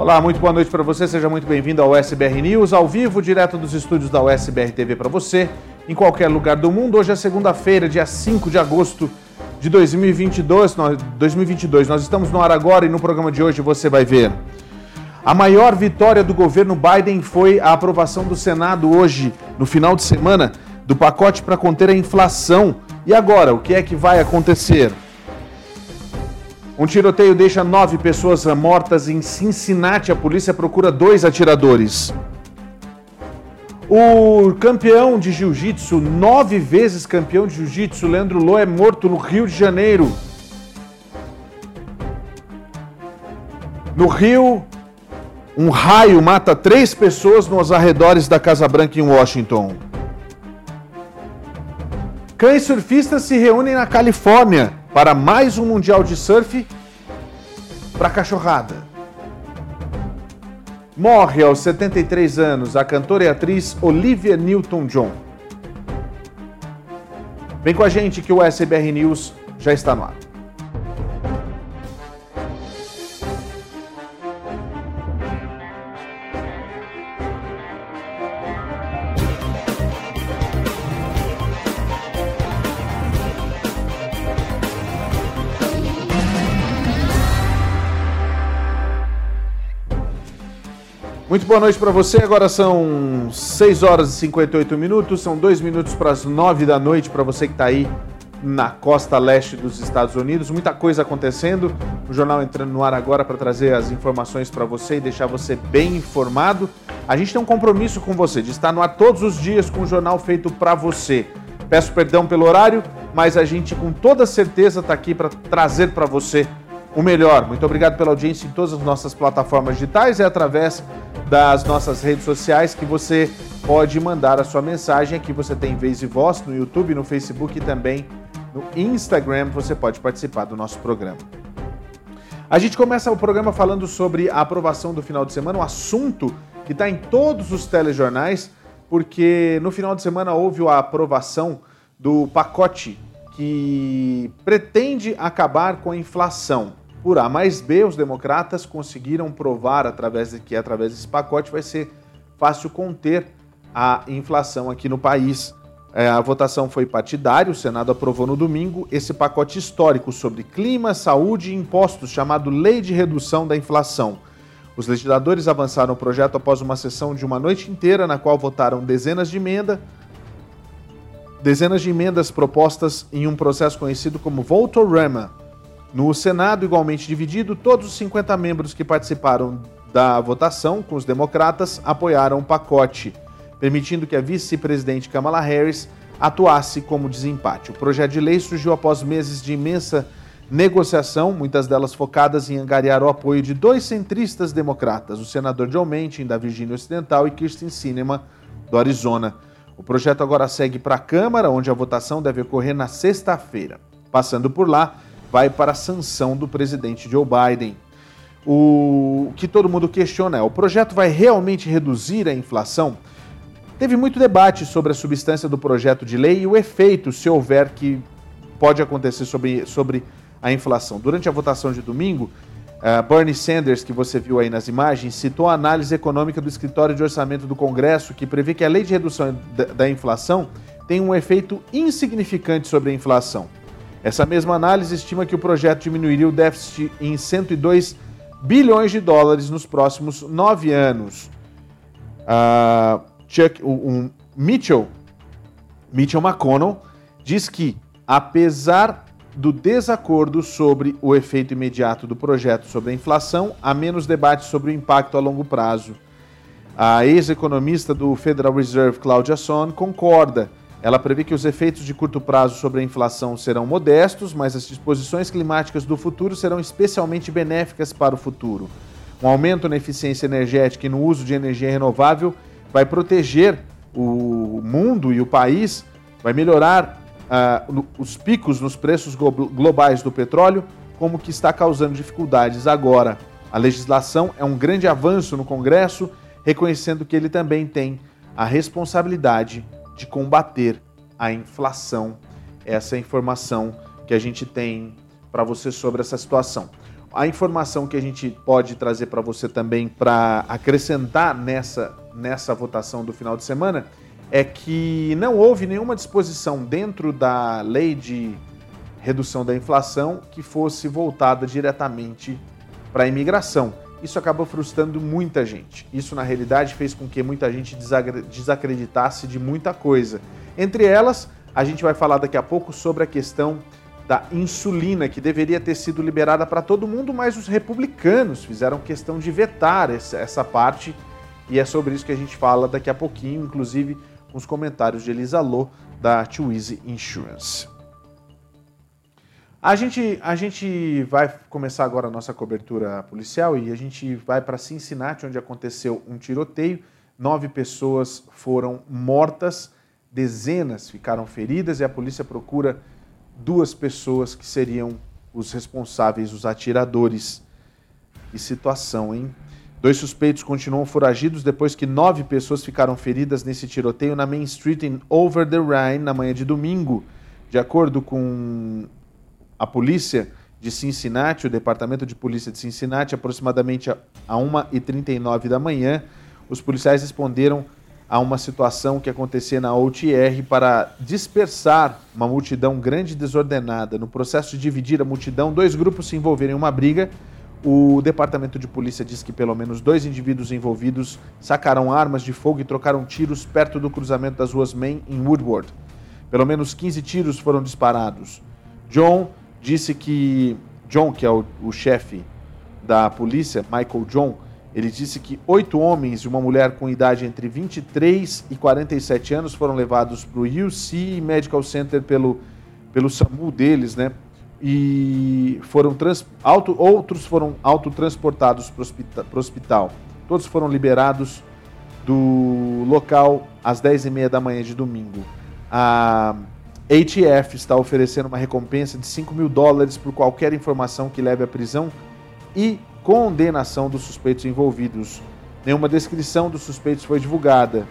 Olá, muito boa noite para você, seja muito bem-vindo ao USBR News, ao vivo, direto dos estúdios da USBR TV para você, em qualquer lugar do mundo. Hoje é segunda-feira, dia 5 de agosto de 2022. Nós, 2022. Nós estamos no ar agora e no programa de hoje você vai ver. A maior vitória do governo Biden foi a aprovação do Senado hoje, no final de semana, do pacote para conter a inflação. E agora, o que é que vai acontecer? Um tiroteio deixa nove pessoas mortas em Cincinnati. A polícia procura dois atiradores. O campeão de jiu-jitsu, nove vezes campeão de jiu-jitsu, Leandro Lô, é morto no Rio de Janeiro. No Rio, um raio mata três pessoas nos arredores da Casa Branca em Washington. Cães surfistas se reúnem na Califórnia para mais um Mundial de Surf para cachorrada. Morre aos 73 anos a cantora e atriz Olivia Newton-John. Vem com a gente que o SBR News já está no ar. Muito boa noite para você. Agora são 6 horas e 58 minutos, são 2 minutos para as 9 da noite para você que está aí na costa leste dos Estados Unidos. Muita coisa acontecendo. O jornal entrando no ar agora para trazer as informações para você e deixar você bem informado. A gente tem um compromisso com você de estar no ar todos os dias com um jornal feito para você. Peço perdão pelo horário, mas a gente com toda certeza está aqui para trazer para você o melhor. Muito obrigado pela audiência em todas as nossas plataformas digitais e através das nossas redes sociais que você pode mandar a sua mensagem. Aqui você tem Vez e Voz no YouTube, no Facebook e também no Instagram. Você pode participar do nosso programa. A gente começa o programa falando sobre a aprovação do final de semana, um assunto que está em todos os telejornais, porque no final de semana houve a aprovação do pacote que pretende acabar com a inflação. Por A mais B, os democratas conseguiram provar através de que através desse pacote vai ser fácil conter a inflação aqui no país. É, a votação foi partidária, o Senado aprovou no domingo esse pacote histórico sobre clima, saúde e impostos, chamado Lei de Redução da Inflação. Os legisladores avançaram o projeto após uma sessão de uma noite inteira, na qual votaram dezenas de emendas, dezenas de emendas propostas em um processo conhecido como Votorama, no Senado, igualmente dividido, todos os 50 membros que participaram da votação com os democratas apoiaram o pacote, permitindo que a vice-presidente Kamala Harris atuasse como desempate. O projeto de lei surgiu após meses de imensa negociação, muitas delas focadas em angariar o apoio de dois centristas democratas, o senador John Manchin, da Virgínia Ocidental, e Kirsten Sinema, do Arizona. O projeto agora segue para a Câmara, onde a votação deve ocorrer na sexta-feira. Passando por lá, vai para a sanção do presidente Joe Biden. O que todo mundo questiona é: o projeto vai realmente reduzir a inflação? Teve muito debate sobre a substância do projeto de lei e o efeito, se houver, que pode acontecer sobre, sobre a inflação. Durante a votação de domingo, uh, Bernie Sanders, que você viu aí nas imagens, citou a análise econômica do Escritório de Orçamento do Congresso, que prevê que a lei de redução da, da inflação tem um efeito insignificante sobre a inflação. Essa mesma análise estima que o projeto diminuiria o déficit em 102 bilhões de dólares nos próximos nove anos. Uh, Chuck, um, Mitchell, Mitchell McConnell diz que, apesar do desacordo sobre o efeito imediato do projeto sobre a inflação, há menos debate sobre o impacto a longo prazo. A ex-economista do Federal Reserve, Claudia Son, concorda. Ela prevê que os efeitos de curto prazo sobre a inflação serão modestos, mas as disposições climáticas do futuro serão especialmente benéficas para o futuro. Um aumento na eficiência energética e no uso de energia renovável vai proteger o mundo e o país, vai melhorar uh, os picos nos preços globais do petróleo, como que está causando dificuldades agora. A legislação é um grande avanço no Congresso, reconhecendo que ele também tem a responsabilidade de combater a inflação. Essa é a informação que a gente tem para você sobre essa situação. A informação que a gente pode trazer para você também para acrescentar nessa, nessa votação do final de semana é que não houve nenhuma disposição dentro da lei de redução da inflação que fosse voltada diretamente para a imigração. Isso acabou frustrando muita gente. Isso, na realidade, fez com que muita gente desacreditasse de muita coisa. Entre elas, a gente vai falar daqui a pouco sobre a questão da insulina, que deveria ter sido liberada para todo mundo, mas os republicanos fizeram questão de vetar essa parte. E é sobre isso que a gente fala daqui a pouquinho, inclusive com os comentários de Elisa Lô, da Twizy Insurance. A gente, a gente vai começar agora a nossa cobertura policial e a gente vai para Cincinnati, onde aconteceu um tiroteio. Nove pessoas foram mortas, dezenas ficaram feridas e a polícia procura duas pessoas que seriam os responsáveis, os atiradores. Que situação, hein? Dois suspeitos continuam foragidos depois que nove pessoas ficaram feridas nesse tiroteio na Main Street em Over the Rhine na manhã de domingo. De acordo com a polícia de Cincinnati, o Departamento de Polícia de Cincinnati, aproximadamente a 1h39 da manhã, os policiais responderam a uma situação que acontecia na OTR para dispersar uma multidão grande e desordenada. No processo de dividir a multidão, dois grupos se envolveram em uma briga o departamento de polícia diz que pelo menos dois indivíduos envolvidos sacaram armas de fogo e trocaram tiros perto do cruzamento das ruas Main em Woodward. Pelo menos 15 tiros foram disparados. John disse que. John, que é o, o chefe da polícia, Michael John, ele disse que oito homens e uma mulher com idade entre 23 e 47 anos foram levados para o UC Medical Center pelo, pelo SAMU deles, né? e foram trans, auto, outros foram autotransportados para o hospital. Todos foram liberados do local às 10h30 da manhã de domingo. A ATF está oferecendo uma recompensa de 5 mil dólares por qualquer informação que leve à prisão e condenação dos suspeitos envolvidos. Nenhuma descrição dos suspeitos foi divulgada.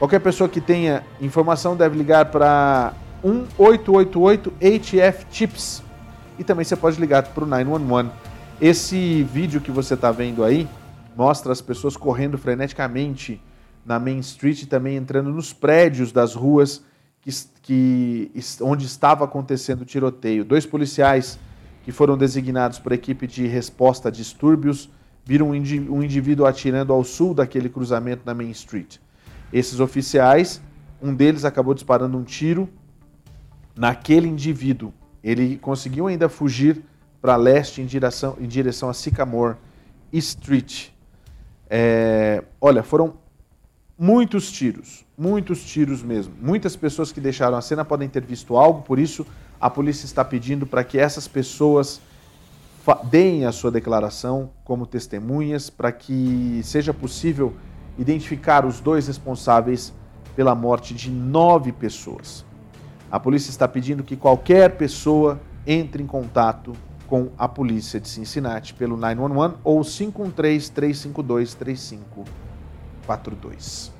Qualquer pessoa que tenha informação deve ligar para 1888 ATF Tips e também você pode ligar para o 911. Esse vídeo que você está vendo aí mostra as pessoas correndo freneticamente na Main Street e também entrando nos prédios das ruas que, que, onde estava acontecendo o tiroteio. Dois policiais que foram designados a equipe de resposta a distúrbios viram um indivíduo atirando ao sul daquele cruzamento na Main Street. Esses oficiais, um deles acabou disparando um tiro naquele indivíduo ele conseguiu ainda fugir para leste em direção, em direção a Sycamore Street. É, olha, foram muitos tiros, muitos tiros mesmo. Muitas pessoas que deixaram a cena podem ter visto algo, por isso a polícia está pedindo para que essas pessoas deem a sua declaração como testemunhas, para que seja possível identificar os dois responsáveis pela morte de nove pessoas. A polícia está pedindo que qualquer pessoa entre em contato com a polícia de Cincinnati pelo 911 ou 513-352-3542.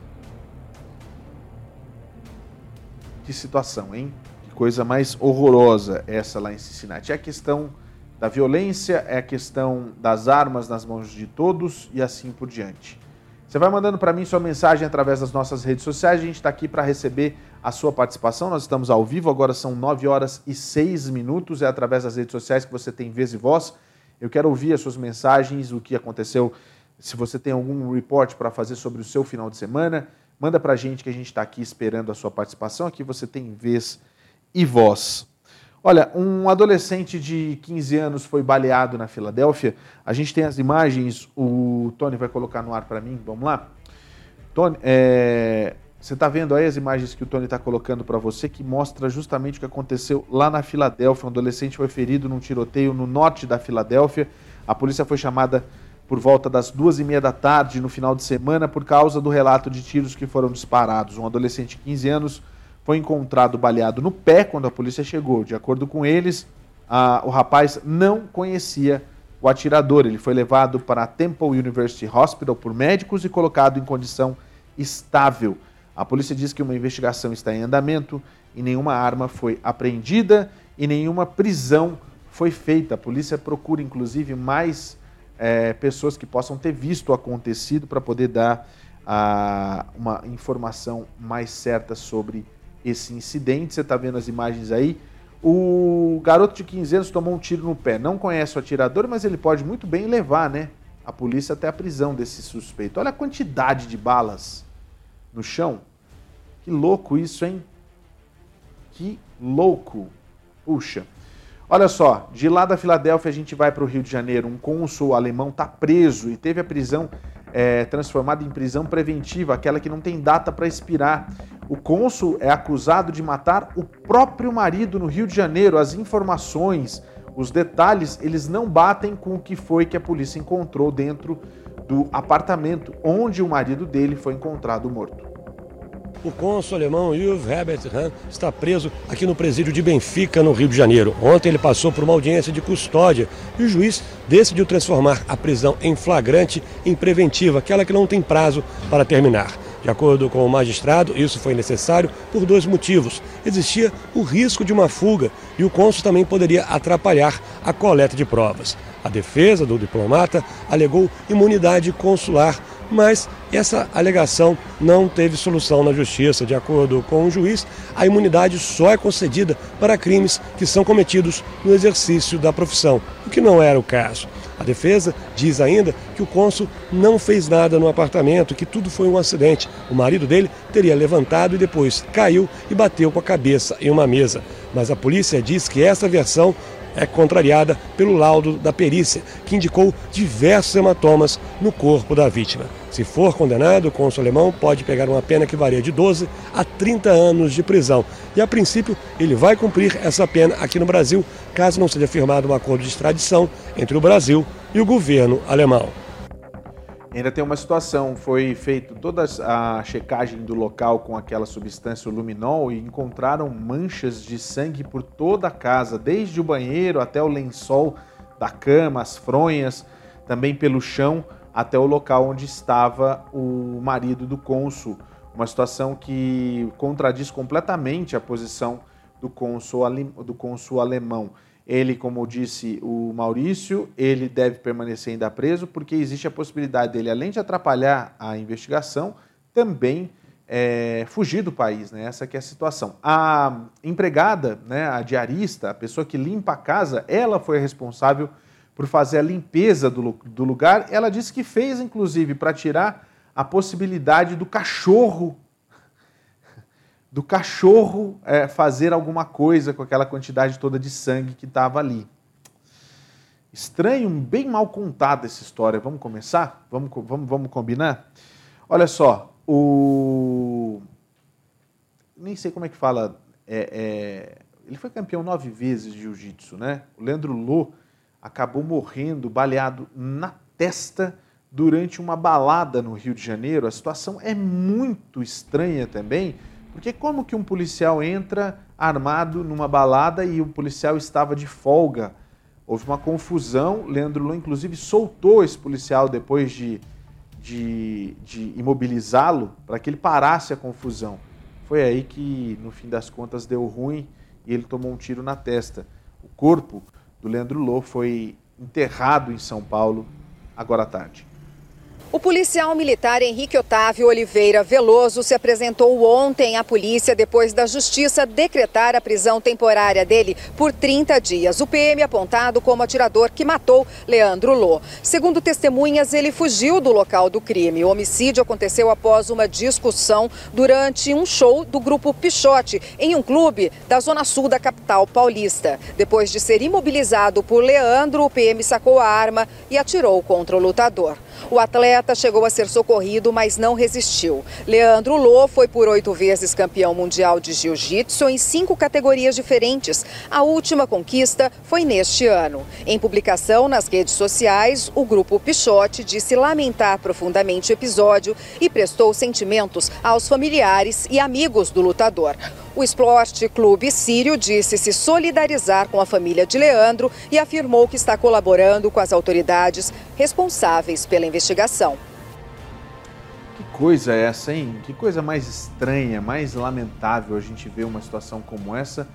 Que situação, hein? Que coisa mais horrorosa essa lá em Cincinnati. É a questão da violência, é a questão das armas nas mãos de todos e assim por diante. Você vai mandando para mim sua mensagem através das nossas redes sociais. A gente está aqui para receber a sua participação. Nós estamos ao vivo, agora são 9 horas e 6 minutos. É através das redes sociais que você tem vez e voz. Eu quero ouvir as suas mensagens, o que aconteceu. Se você tem algum report para fazer sobre o seu final de semana, manda para a gente que a gente está aqui esperando a sua participação. Aqui você tem vez e voz. Olha, um adolescente de 15 anos foi baleado na Filadélfia. A gente tem as imagens, o Tony vai colocar no ar para mim, vamos lá? Tony, é... você está vendo aí as imagens que o Tony está colocando para você, que mostra justamente o que aconteceu lá na Filadélfia. Um adolescente foi ferido num tiroteio no norte da Filadélfia. A polícia foi chamada por volta das duas e meia da tarde no final de semana por causa do relato de tiros que foram disparados. Um adolescente de 15 anos foi encontrado baleado no pé quando a polícia chegou. De acordo com eles, a, o rapaz não conhecia o atirador. Ele foi levado para a Temple University Hospital por médicos e colocado em condição estável. A polícia diz que uma investigação está em andamento e nenhuma arma foi apreendida e nenhuma prisão foi feita. A polícia procura, inclusive, mais é, pessoas que possam ter visto o acontecido para poder dar a, uma informação mais certa sobre esse incidente. Você está vendo as imagens aí. O garoto de 15 anos tomou um tiro no pé. Não conhece o atirador, mas ele pode muito bem levar né, a polícia até a prisão desse suspeito. Olha a quantidade de balas no chão. Que louco isso, hein? Que louco. Puxa. Olha só, de lá da Filadélfia a gente vai para o Rio de Janeiro. Um cônsul alemão está preso e teve a prisão é, transformada em prisão preventiva, aquela que não tem data para expirar. O cônsul é acusado de matar o próprio marido no Rio de Janeiro. As informações, os detalhes, eles não batem com o que foi que a polícia encontrou dentro do apartamento onde o marido dele foi encontrado morto. O cônsul alemão Yves Herbert Hahn está preso aqui no presídio de Benfica, no Rio de Janeiro. Ontem ele passou por uma audiência de custódia e o juiz decidiu transformar a prisão em flagrante em preventiva, aquela que não tem prazo para terminar. De acordo com o magistrado, isso foi necessário por dois motivos. Existia o risco de uma fuga e o cônsul também poderia atrapalhar a coleta de provas. A defesa do diplomata alegou imunidade consular mas essa alegação não teve solução na justiça. De acordo com o juiz, a imunidade só é concedida para crimes que são cometidos no exercício da profissão, o que não era o caso. A defesa diz ainda que o cônsul não fez nada no apartamento, que tudo foi um acidente. O marido dele teria levantado e depois caiu e bateu com a cabeça em uma mesa. Mas a polícia diz que essa versão é contrariada pelo laudo da perícia, que indicou diversos hematomas no corpo da vítima. Se for condenado, o cônsul alemão pode pegar uma pena que varia de 12 a 30 anos de prisão. E a princípio, ele vai cumprir essa pena aqui no Brasil, caso não seja firmado um acordo de extradição entre o Brasil e o governo alemão. Ainda tem uma situação, foi feita toda a checagem do local com aquela substância o luminol e encontraram manchas de sangue por toda a casa, desde o banheiro até o lençol da cama, as fronhas, também pelo chão até o local onde estava o marido do cônsul. Uma situação que contradiz completamente a posição do cônsul, do cônsul alemão. Ele, como disse o Maurício, ele deve permanecer ainda preso porque existe a possibilidade dele, além de atrapalhar a investigação, também é, fugir do país. Né? Essa é a situação. A empregada, né, a diarista, a pessoa que limpa a casa, ela foi responsável por fazer a limpeza do, do lugar. Ela disse que fez, inclusive, para tirar a possibilidade do cachorro do cachorro é, fazer alguma coisa com aquela quantidade toda de sangue que estava ali. Estranho, bem mal contada essa história. Vamos começar? Vamos, vamos, vamos combinar? Olha só, o. Nem sei como é que fala. É, é... Ele foi campeão nove vezes de jiu-jitsu, né? O Leandro Lô acabou morrendo, baleado na testa durante uma balada no Rio de Janeiro. A situação é muito estranha também porque como que um policial entra armado numa balada e o policial estava de folga? Houve uma confusão, Leandro Lô inclusive soltou esse policial depois de, de, de imobilizá-lo para que ele parasse a confusão. Foi aí que, no fim das contas, deu ruim e ele tomou um tiro na testa. O corpo do Leandro Lô foi enterrado em São Paulo agora à tarde. O policial militar Henrique Otávio Oliveira Veloso se apresentou ontem à polícia depois da justiça decretar a prisão temporária dele por 30 dias. O PM apontado como atirador que matou Leandro Lô. Segundo testemunhas, ele fugiu do local do crime. O homicídio aconteceu após uma discussão durante um show do grupo Pichote em um clube da zona sul da capital paulista. Depois de ser imobilizado por Leandro, o PM sacou a arma e atirou contra o lutador. O atleta chegou a ser socorrido, mas não resistiu. Leandro Lô foi por oito vezes campeão mundial de jiu-jitsu em cinco categorias diferentes. A última conquista foi neste ano. Em publicação nas redes sociais, o grupo Pichote disse lamentar profundamente o episódio e prestou sentimentos aos familiares e amigos do lutador. O Esporte Clube Sírio disse se solidarizar com a família de Leandro e afirmou que está colaborando com as autoridades responsáveis pela investigação. Que coisa é essa, hein? Que coisa mais estranha, mais lamentável a gente ver uma situação como essa,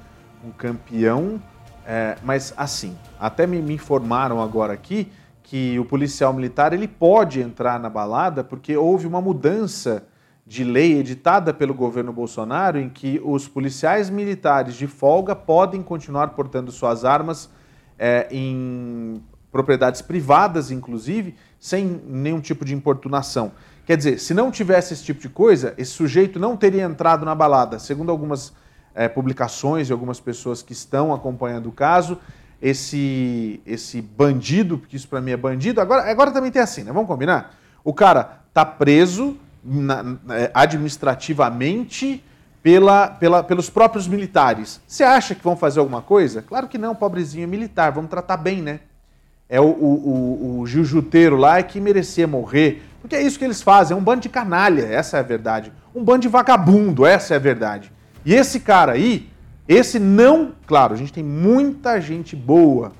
um campeão. É, mas assim, até me, me informaram agora aqui que o policial militar ele pode entrar na balada porque houve uma mudança de lei editada pelo governo Bolsonaro em que os policiais militares de folga podem continuar portando suas armas é, em propriedades privadas, inclusive, sem nenhum tipo de importunação. Quer dizer, se não tivesse esse tipo de coisa, esse sujeito não teria entrado na balada. Segundo algumas é, publicações e algumas pessoas que estão acompanhando o caso, esse, esse bandido, porque isso para mim é bandido, agora, agora também tem assim, né? Vamos combinar? O cara tá preso na, é, administrativamente pela, pela, pelos próprios militares. Você acha que vão fazer alguma coisa? Claro que não, pobrezinho militar, vamos tratar bem, né? É o, o, o, o jiu-juteiro lá que merecia morrer, porque é isso que eles fazem, é um bando de canalha, essa é a verdade. Um bando de vagabundo, essa é a verdade. E esse cara aí, esse não, claro, a gente tem muita gente boa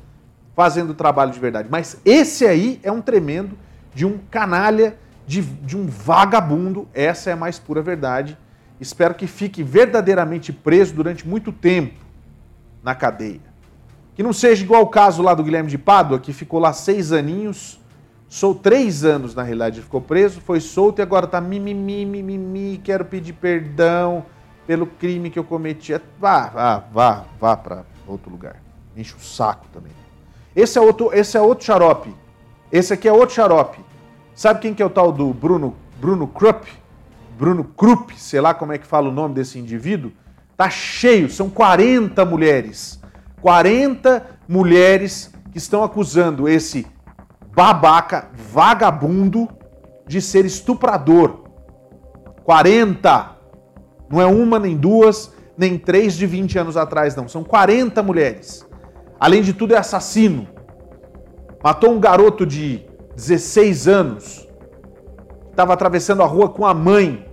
fazendo trabalho de verdade, mas esse aí é um tremendo de um canalha de, de um vagabundo, essa é a mais pura verdade. Espero que fique verdadeiramente preso durante muito tempo na cadeia. Que não seja igual o caso lá do Guilherme de Pádua, que ficou lá seis aninhos, sou três anos na realidade, ficou preso, foi solto e agora tá mimimi, mimimi, quero pedir perdão pelo crime que eu cometi. É, vá, vá, vá, vá para outro lugar. Enche o saco também. Esse é outro, esse é outro xarope. Esse aqui é outro xarope. Sabe quem que é o tal do Bruno, Bruno Krupp? Bruno Krupp, sei lá como é que fala o nome desse indivíduo. Tá cheio, são 40 mulheres. 40 mulheres que estão acusando esse babaca, vagabundo, de ser estuprador. 40! Não é uma, nem duas, nem três de 20 anos atrás, não. São 40 mulheres. Além de tudo, é assassino. Matou um garoto de 16 anos, estava atravessando a rua com a mãe,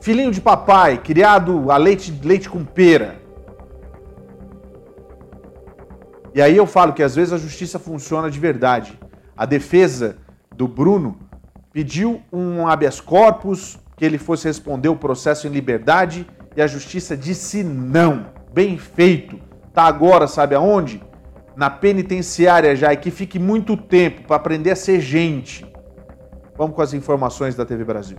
filhinho de papai, criado a leite, leite com pera. E aí eu falo que às vezes a justiça funciona de verdade. A defesa do Bruno pediu um habeas corpus, que ele fosse responder o processo em liberdade, e a justiça disse não. Bem feito. Tá agora, sabe aonde? Na penitenciária já e que fique muito tempo para aprender a ser gente. Vamos com as informações da TV Brasil.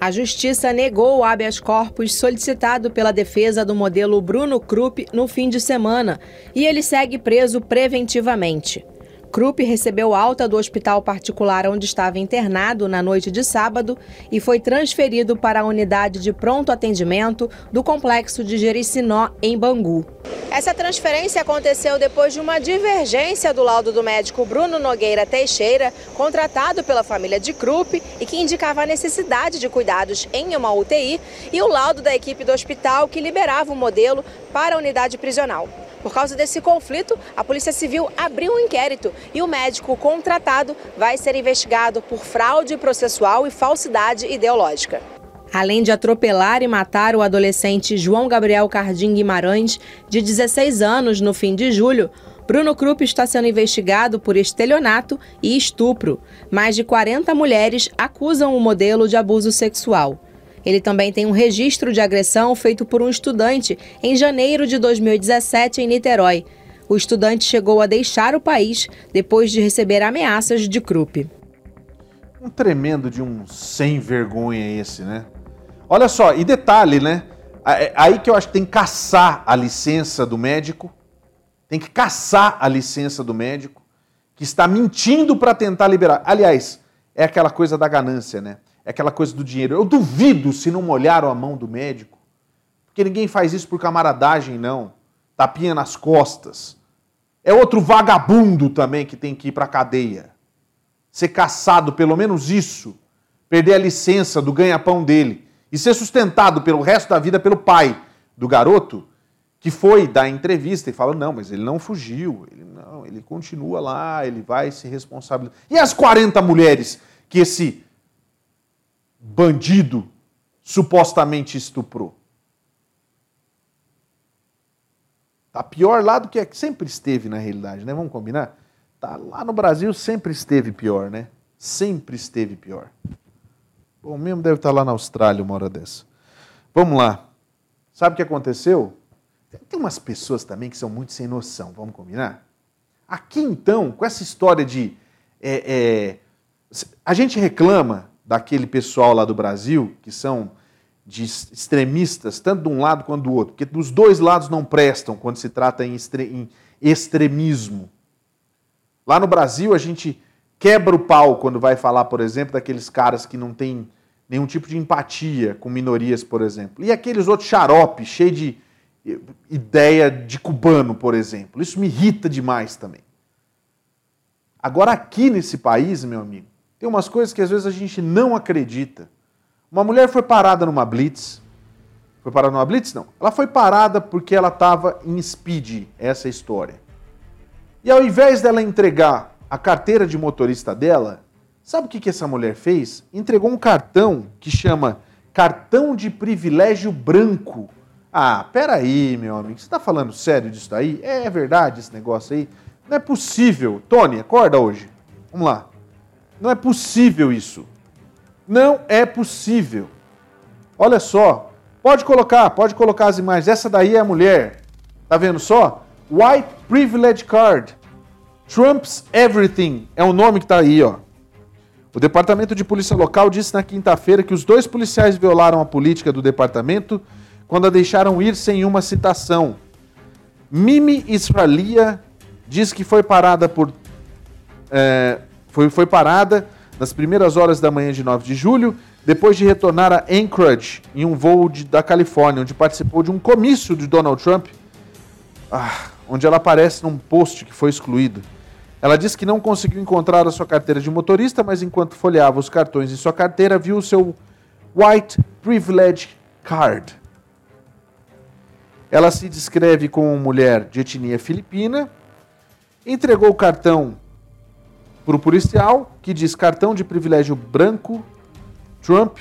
A Justiça negou o habeas corpus solicitado pela defesa do modelo Bruno Krupp no fim de semana e ele segue preso preventivamente. Krupp recebeu alta do hospital particular onde estava internado na noite de sábado e foi transferido para a unidade de pronto atendimento do complexo de Jericinó, em Bangu. Essa transferência aconteceu depois de uma divergência do laudo do médico Bruno Nogueira Teixeira, contratado pela família de Krupp e que indicava a necessidade de cuidados em uma UTI, e o laudo da equipe do hospital que liberava o modelo para a unidade prisional. Por causa desse conflito, a Polícia Civil abriu um inquérito e o médico contratado vai ser investigado por fraude processual e falsidade ideológica. Além de atropelar e matar o adolescente João Gabriel Cardim Guimarães, de 16 anos, no fim de julho, Bruno Krupp está sendo investigado por estelionato e estupro. Mais de 40 mulheres acusam o modelo de abuso sexual. Ele também tem um registro de agressão feito por um estudante em janeiro de 2017 em Niterói. O estudante chegou a deixar o país depois de receber ameaças de Krupp. Um tremendo de um sem vergonha esse, né? Olha só, e detalhe, né? É aí que eu acho que tem que caçar a licença do médico, tem que caçar a licença do médico, que está mentindo para tentar liberar. Aliás, é aquela coisa da ganância, né? É aquela coisa do dinheiro. Eu duvido se não molharam a mão do médico, porque ninguém faz isso por camaradagem, não. Tapinha nas costas. É outro vagabundo também que tem que ir para a cadeia. Ser caçado, pelo menos isso. Perder a licença do ganha-pão dele e ser sustentado pelo resto da vida pelo pai do garoto, que foi dar entrevista e fala: não, mas ele não fugiu, ele não, ele continua lá, ele vai se responsabilizar. E as 40 mulheres que esse bandido supostamente estuprou? Tá pior lá do que sempre esteve na realidade, né? Vamos combinar? Tá lá no Brasil sempre esteve pior, né? Sempre esteve pior. Bom, mesmo deve estar lá na Austrália uma hora dessa. Vamos lá. Sabe o que aconteceu? Tem umas pessoas também que são muito sem noção, vamos combinar? Aqui então, com essa história de. É, é, a gente reclama daquele pessoal lá do Brasil, que são de extremistas, tanto de um lado quanto do outro, porque dos dois lados não prestam quando se trata em, em extremismo. Lá no Brasil, a gente quebra o pau quando vai falar, por exemplo, daqueles caras que não têm nenhum tipo de empatia com minorias, por exemplo. E aqueles outros xarope, cheio de ideia de cubano, por exemplo. Isso me irrita demais também. Agora, aqui nesse país, meu amigo, tem umas coisas que às vezes a gente não acredita. Uma mulher foi parada numa blitz. Foi parada numa blitz? Não. Ela foi parada porque ela estava em speed, essa é história. E ao invés dela entregar a carteira de motorista dela, sabe o que, que essa mulher fez? Entregou um cartão que chama cartão de privilégio branco. Ah, peraí, meu amigo, você está falando sério disso aí? É verdade esse negócio aí? Não é possível. Tony, acorda hoje. Vamos lá. Não é possível isso. Não é possível. Olha só. Pode colocar, pode colocar as imagens. Essa daí é a mulher. Tá vendo só? White Privilege Card. Trump's Everything é o nome que está aí, ó. O Departamento de Polícia Local disse na quinta-feira que os dois policiais violaram a política do departamento quando a deixaram ir sem uma citação. Mimi Israelia diz que foi parada por. É, foi, foi parada nas primeiras horas da manhã de 9 de julho, depois de retornar a Anchorage em um voo de, da Califórnia, onde participou de um comício de Donald Trump, ah, onde ela aparece num post que foi excluído. Ela disse que não conseguiu encontrar a sua carteira de motorista, mas enquanto folheava os cartões em sua carteira, viu o seu White Privilege Card. Ela se descreve como mulher de etnia filipina, entregou o cartão para o policial, que diz cartão de privilégio branco, Trump,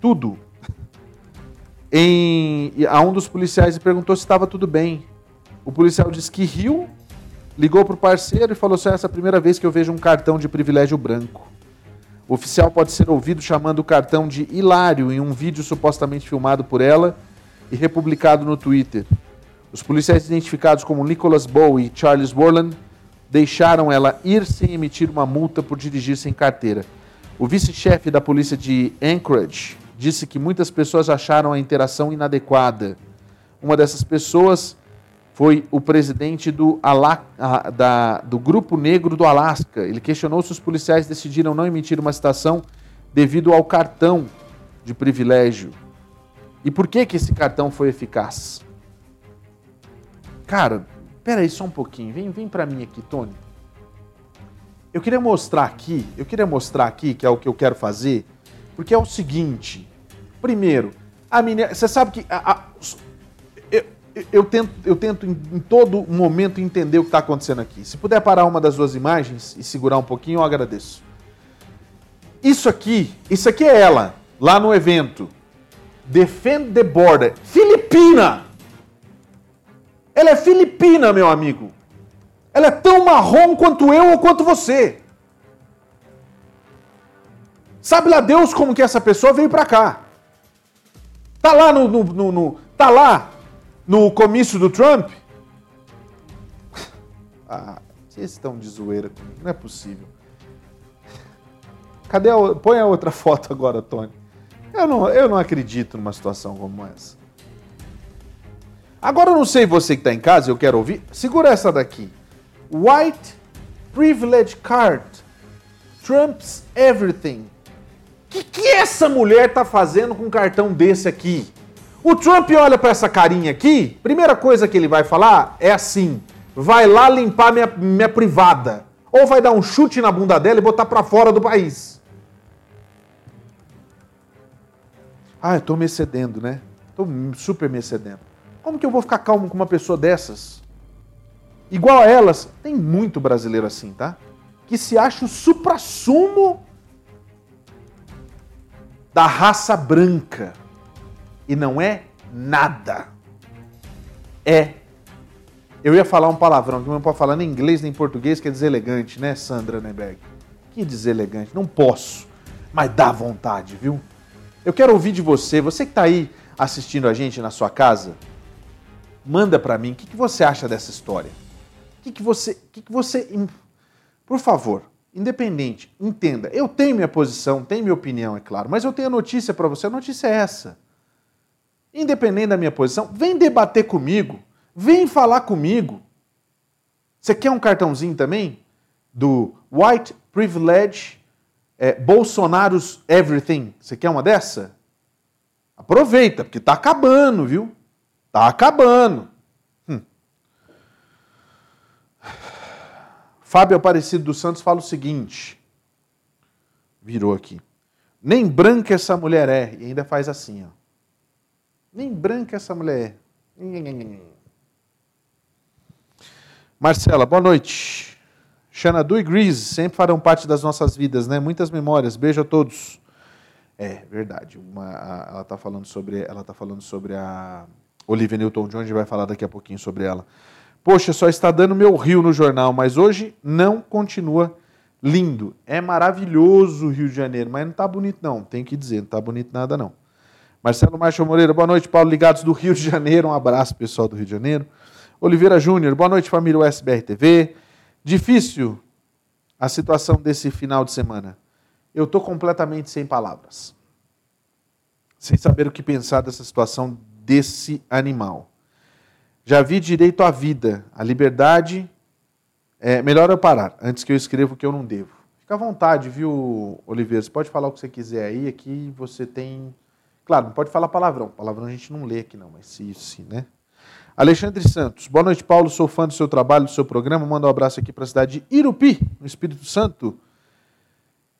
tudo. Em, a um dos policiais e perguntou se estava tudo bem. O policial disse que riu ligou para o parceiro e falou essa é a primeira vez que eu vejo um cartão de privilégio branco. O oficial pode ser ouvido chamando o cartão de hilário em um vídeo supostamente filmado por ela e republicado no Twitter. Os policiais identificados como Nicholas Bowie e Charles Borland deixaram ela ir sem emitir uma multa por dirigir sem carteira. O vice-chefe da polícia de Anchorage disse que muitas pessoas acharam a interação inadequada. Uma dessas pessoas foi o presidente do, Ala, da, do Grupo Negro do Alasca. Ele questionou se os policiais decidiram não emitir uma citação devido ao cartão de privilégio. E por que, que esse cartão foi eficaz? Cara, peraí só um pouquinho. Vem, vem para mim aqui, Tony. Eu queria mostrar aqui, eu queria mostrar aqui, que é o que eu quero fazer, porque é o seguinte. Primeiro, a menina, você sabe que a, a, eu tento, eu tento em, em todo momento entender o que está acontecendo aqui. Se puder parar uma das duas imagens e segurar um pouquinho, eu agradeço. Isso aqui, isso aqui é ela, lá no evento. Defend the Border. Filipina! Ela é filipina, meu amigo. Ela é tão marrom quanto eu ou quanto você. Sabe lá Deus como que essa pessoa veio para cá. Tá lá no, no, no, no, tá lá no comício do Trump? Ah, vocês estão de zoeira comigo, não é possível. Cadê a, põe a outra foto agora, Tony. Eu não, eu não acredito numa situação como essa. Agora eu não sei você que está em casa, eu quero ouvir. Segura essa daqui. White Privilege Card. Trump's Everything. O que, que essa mulher tá fazendo com um cartão desse aqui? O Trump olha para essa carinha aqui, primeira coisa que ele vai falar é assim: vai lá limpar minha, minha privada. Ou vai dar um chute na bunda dela e botar para fora do país. Ah, eu tô me excedendo, né? Tô super me excedendo. Como que eu vou ficar calmo com uma pessoa dessas? Igual a elas, tem muito brasileiro assim, tá? Que se acha o supra-sumo da raça branca. E não é nada. É. Eu ia falar um palavrão que não pode falar nem inglês nem português, que é deselegante, né, Sandra Neberg? Que deselegante. Não posso. Mas dá vontade, viu? Eu quero ouvir de você, você que está aí assistindo a gente na sua casa, manda para mim o que, que, você acha dessa história. O que, que você. Que, que você. Por favor, independente, entenda. Eu tenho minha posição, tenho minha opinião, é claro, mas eu tenho a notícia para você. A notícia é essa. Independente da minha posição, vem debater comigo, vem falar comigo. Você quer um cartãozinho também? Do White Privilege é, Bolsonaro's Everything. Você quer uma dessa? Aproveita, porque tá acabando, viu? Tá acabando. Hum. Fábio Aparecido dos Santos fala o seguinte. Virou aqui. Nem branca essa mulher é. E ainda faz assim, ó. Nem branca essa mulher é. Marcela, boa noite. Xanadu e Grease sempre farão parte das nossas vidas, né? Muitas memórias. Beijo a todos. É, verdade. Uma, a, ela está falando sobre, ela tá falando sobre a Olivia Newton-John, vai falar daqui a pouquinho sobre ela. Poxa, só está dando meu rio no jornal, mas hoje não continua lindo. É maravilhoso o Rio de Janeiro, mas não está bonito não, tenho que dizer, não está bonito nada não. Marcelo Marcha Moreira, boa noite, Paulo, ligados do Rio de Janeiro, um abraço pessoal do Rio de Janeiro. Oliveira Júnior, boa noite, família USBR TV. Difícil a situação desse final de semana. Eu estou completamente sem palavras. Sem saber o que pensar dessa situação desse animal. Já vi direito à vida, à liberdade. É, melhor eu parar, antes que eu escreva o que eu não devo. Fica à vontade, viu, Oliveira? Você pode falar o que você quiser aí. Aqui você tem. Claro, não pode falar palavrão. Palavrão a gente não lê aqui, não, mas se isso, né? Alexandre Santos. Boa noite, Paulo. Sou fã do seu trabalho, do seu programa. Manda um abraço aqui para a cidade de Irupi, no Espírito Santo.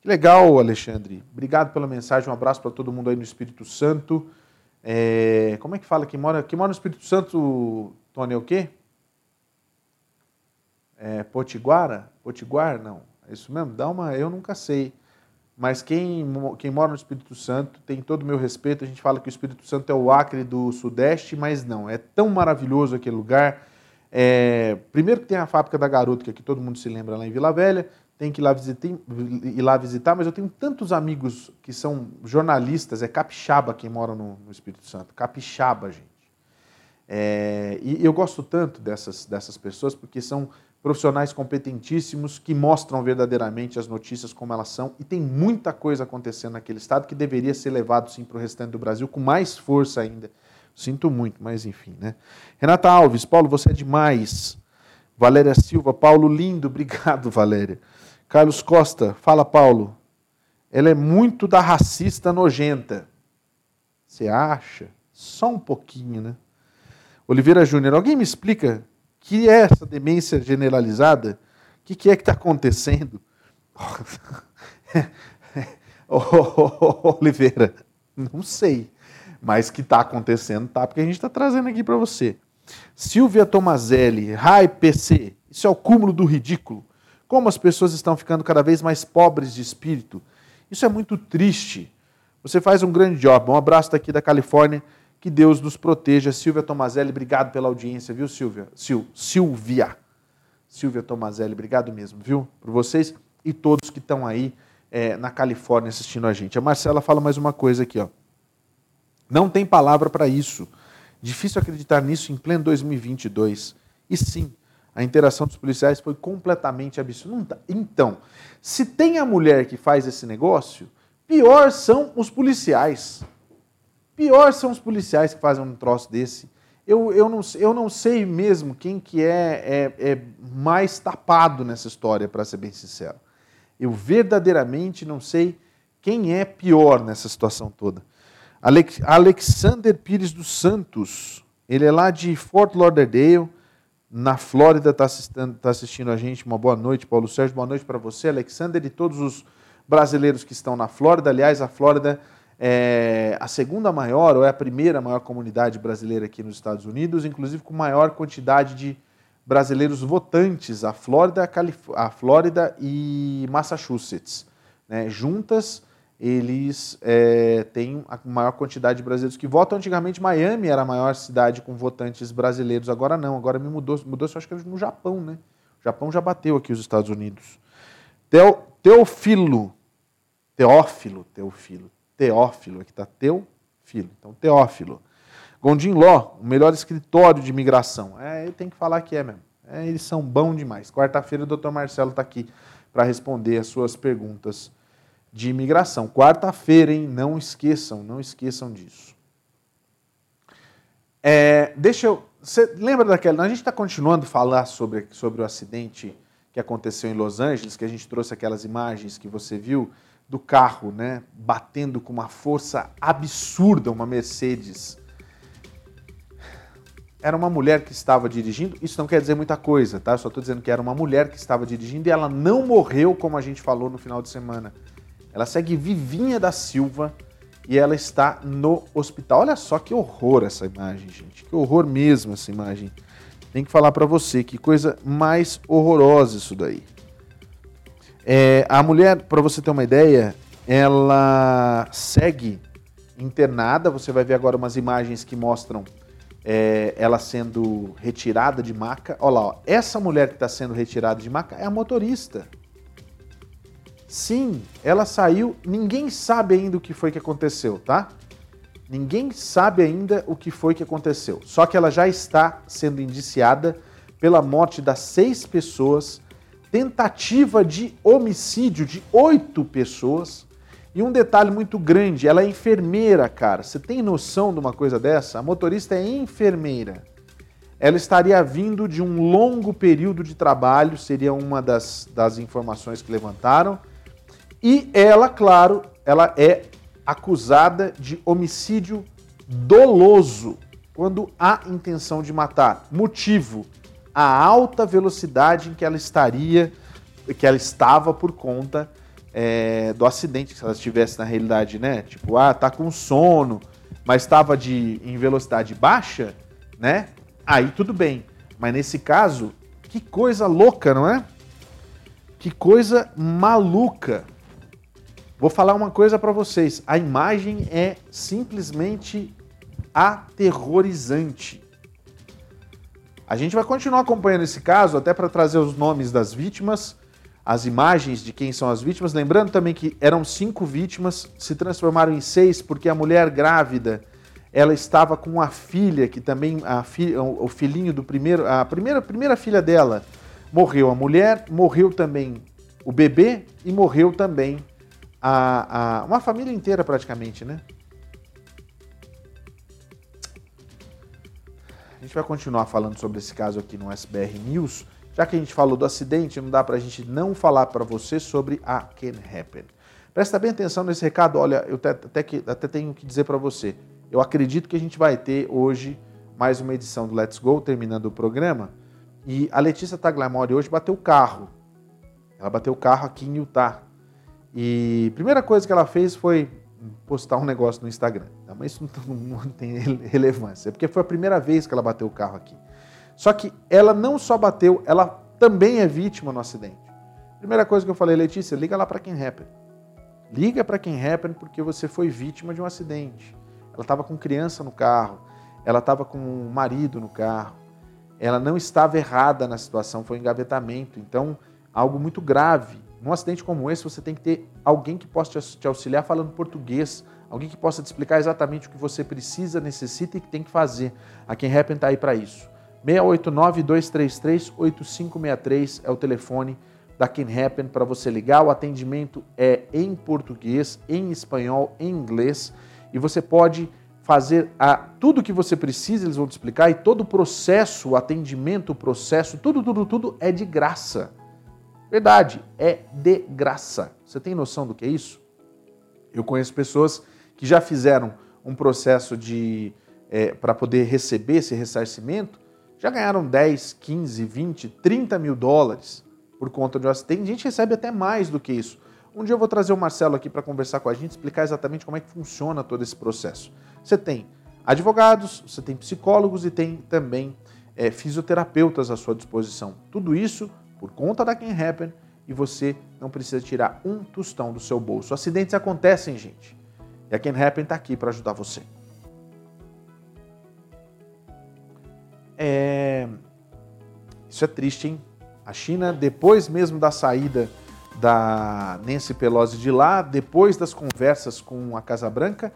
Que legal, Alexandre. Obrigado pela mensagem. Um abraço para todo mundo aí no Espírito Santo. É, como é que fala que mora, que mora no Espírito Santo, Tony, é o quê? É, Potiguara? Potiguar? Não. É isso mesmo? Dá uma. Eu nunca sei. Mas quem, quem mora no Espírito Santo tem todo o meu respeito. A gente fala que o Espírito Santo é o Acre do Sudeste, mas não. É tão maravilhoso aquele lugar. É, primeiro que tem a fábrica da Garota, que aqui todo mundo se lembra lá em Vila Velha tem que ir lá, visitar, ir lá visitar, mas eu tenho tantos amigos que são jornalistas, é capixaba quem mora no, no Espírito Santo, capixaba, gente. É, e eu gosto tanto dessas, dessas pessoas porque são profissionais competentíssimos que mostram verdadeiramente as notícias como elas são e tem muita coisa acontecendo naquele estado que deveria ser levado sim para o restante do Brasil com mais força ainda. Sinto muito, mas enfim, né? Renata Alves, Paulo, você é demais. Valéria Silva, Paulo, lindo, obrigado, Valéria. Carlos Costa, fala Paulo. Ela é muito da racista nojenta. Você acha? Só um pouquinho, né? Oliveira Júnior, alguém me explica que é essa demência generalizada? O que, que é que está acontecendo? Oliveira, não sei. Mas que está acontecendo, tá? Porque a gente está trazendo aqui para você. Silvia Tomazelli, Rai PC, isso é o cúmulo do ridículo. Como as pessoas estão ficando cada vez mais pobres de espírito. Isso é muito triste. Você faz um grande job. Um abraço daqui da Califórnia. Que Deus nos proteja. Silvia Tomazelli, obrigado pela audiência, viu, Silvia? Sil, Silvia. Silvia Tomazelli, obrigado mesmo, viu? Por vocês e todos que estão aí é, na Califórnia assistindo a gente. A Marcela fala mais uma coisa aqui, ó. Não tem palavra para isso. Difícil acreditar nisso em pleno 2022. E sim, A interação dos policiais foi completamente absurda. Então, se tem a mulher que faz esse negócio, pior são os policiais. Pior são os policiais que fazem um troço desse. Eu, eu, não, eu não sei mesmo quem que é, é, é mais tapado nessa história, para ser bem sincero. Eu verdadeiramente não sei quem é pior nessa situação toda. Alex, Alexander Pires dos Santos, ele é lá de Fort Lauderdale, na Flórida, está assistindo, tá assistindo a gente. Uma boa noite, Paulo Sérgio. Boa noite para você, Alexander, e todos os brasileiros que estão na Flórida. Aliás, a Flórida é a segunda maior, ou é a primeira maior comunidade brasileira aqui nos Estados Unidos, inclusive com maior quantidade de brasileiros votantes, a Flórida, a, Flórida e Massachusetts. Né? Juntas, eles é, têm a maior quantidade de brasileiros que votam. Antigamente, Miami era a maior cidade com votantes brasileiros, agora não, agora me mudou, mudou acho que no Japão, né? O Japão já bateu aqui os Estados Unidos. Teo, Teofilo, Teófilo, Teofilo, Teófilo, aqui está Teofilo, então Teófilo. Gondim Ló, o melhor escritório de imigração. É, tem que falar que é mesmo. É, eles são bons demais. Quarta-feira o doutor Marcelo está aqui para responder as suas perguntas de imigração. Quarta-feira, hein? Não esqueçam, não esqueçam disso. É, deixa eu. Você lembra daquela. A gente está continuando a falar sobre, sobre o acidente que aconteceu em Los Angeles, que a gente trouxe aquelas imagens que você viu do carro, né? Batendo com uma força absurda, uma Mercedes. Era uma mulher que estava dirigindo, isso não quer dizer muita coisa, tá? Eu só estou dizendo que era uma mulher que estava dirigindo e ela não morreu, como a gente falou no final de semana. Ela segue vivinha da Silva e ela está no hospital. Olha só que horror essa imagem, gente. Que horror mesmo essa imagem. Tem que falar para você que coisa mais horrorosa isso daí. É, a mulher, para você ter uma ideia, ela segue internada. Você vai ver agora umas imagens que mostram é, ela sendo retirada de maca. Olha lá, ó. essa mulher que está sendo retirada de maca é a motorista. Sim, ela saiu, ninguém sabe ainda o que foi que aconteceu, tá? Ninguém sabe ainda o que foi que aconteceu. Só que ela já está sendo indiciada pela morte das seis pessoas, tentativa de homicídio de oito pessoas. E um detalhe muito grande, ela é enfermeira, cara. Você tem noção de uma coisa dessa? A motorista é enfermeira. Ela estaria vindo de um longo período de trabalho, seria uma das, das informações que levantaram e ela, claro, ela é acusada de homicídio doloso quando há intenção de matar. Motivo: a alta velocidade em que ela estaria, que ela estava por conta é, do acidente. Se ela estivesse na realidade, né? Tipo, ah, tá com sono, mas estava de em velocidade baixa, né? Aí tudo bem. Mas nesse caso, que coisa louca, não é? Que coisa maluca. Vou falar uma coisa para vocês: a imagem é simplesmente aterrorizante. A gente vai continuar acompanhando esse caso, até para trazer os nomes das vítimas, as imagens de quem são as vítimas. Lembrando também que eram cinco vítimas, se transformaram em seis, porque a mulher grávida ela estava com a filha, que também a fi, o filhinho do primeiro, a primeira, primeira filha dela morreu. A mulher morreu também o bebê e morreu também a, a uma família inteira praticamente, né? A gente vai continuar falando sobre esse caso aqui no SBR News. Já que a gente falou do acidente, não dá para a gente não falar para você sobre a Can Happen. Presta bem atenção nesse recado. Olha, eu até, que, até tenho que dizer para você. Eu acredito que a gente vai ter hoje mais uma edição do Let's Go, terminando o programa. E a Letícia Taglamori hoje bateu o carro. Ela bateu o carro aqui em Utah. E a primeira coisa que ela fez foi postar um negócio no Instagram. Tá, mas isso não, tem relevância, porque foi a primeira vez que ela bateu o carro aqui. Só que ela não só bateu, ela também é vítima no acidente. Primeira coisa que eu falei, Letícia, liga lá para quem Happen. Liga para quem Happen porque você foi vítima de um acidente. Ela estava com criança no carro, ela estava com um marido no carro, ela não estava errada na situação, foi um engavetamento. Então, algo muito grave. Num acidente como esse, você tem que ter alguém que possa te auxiliar falando português, alguém que possa te explicar exatamente o que você precisa, necessita e que tem que fazer. A Quem Happen está aí para isso. 689-233-8563 é o telefone da Can Happen para você ligar. O atendimento é em português, em espanhol, em inglês e você pode fazer a, tudo o que você precisa, eles vão te explicar, e todo o processo, o atendimento, o processo, tudo, tudo, tudo é de graça. Verdade, é de graça. Você tem noção do que é isso? Eu conheço pessoas que já fizeram um processo de é, para poder receber esse ressarcimento, já ganharam 10, 15, 20, 30 mil dólares por conta de um acidente. Tem gente recebe até mais do que isso. Um dia eu vou trazer o Marcelo aqui para conversar com a gente, explicar exatamente como é que funciona todo esse processo. Você tem advogados, você tem psicólogos e tem também é, fisioterapeutas à sua disposição. Tudo isso por conta da Can Happen e você não precisa tirar um tostão do seu bolso. Acidentes acontecem, gente. E a Can Happen está aqui para ajudar você. É... Isso é triste, hein? A China, depois mesmo da saída da Nancy Pelosi de lá, depois das conversas com a Casa Branca,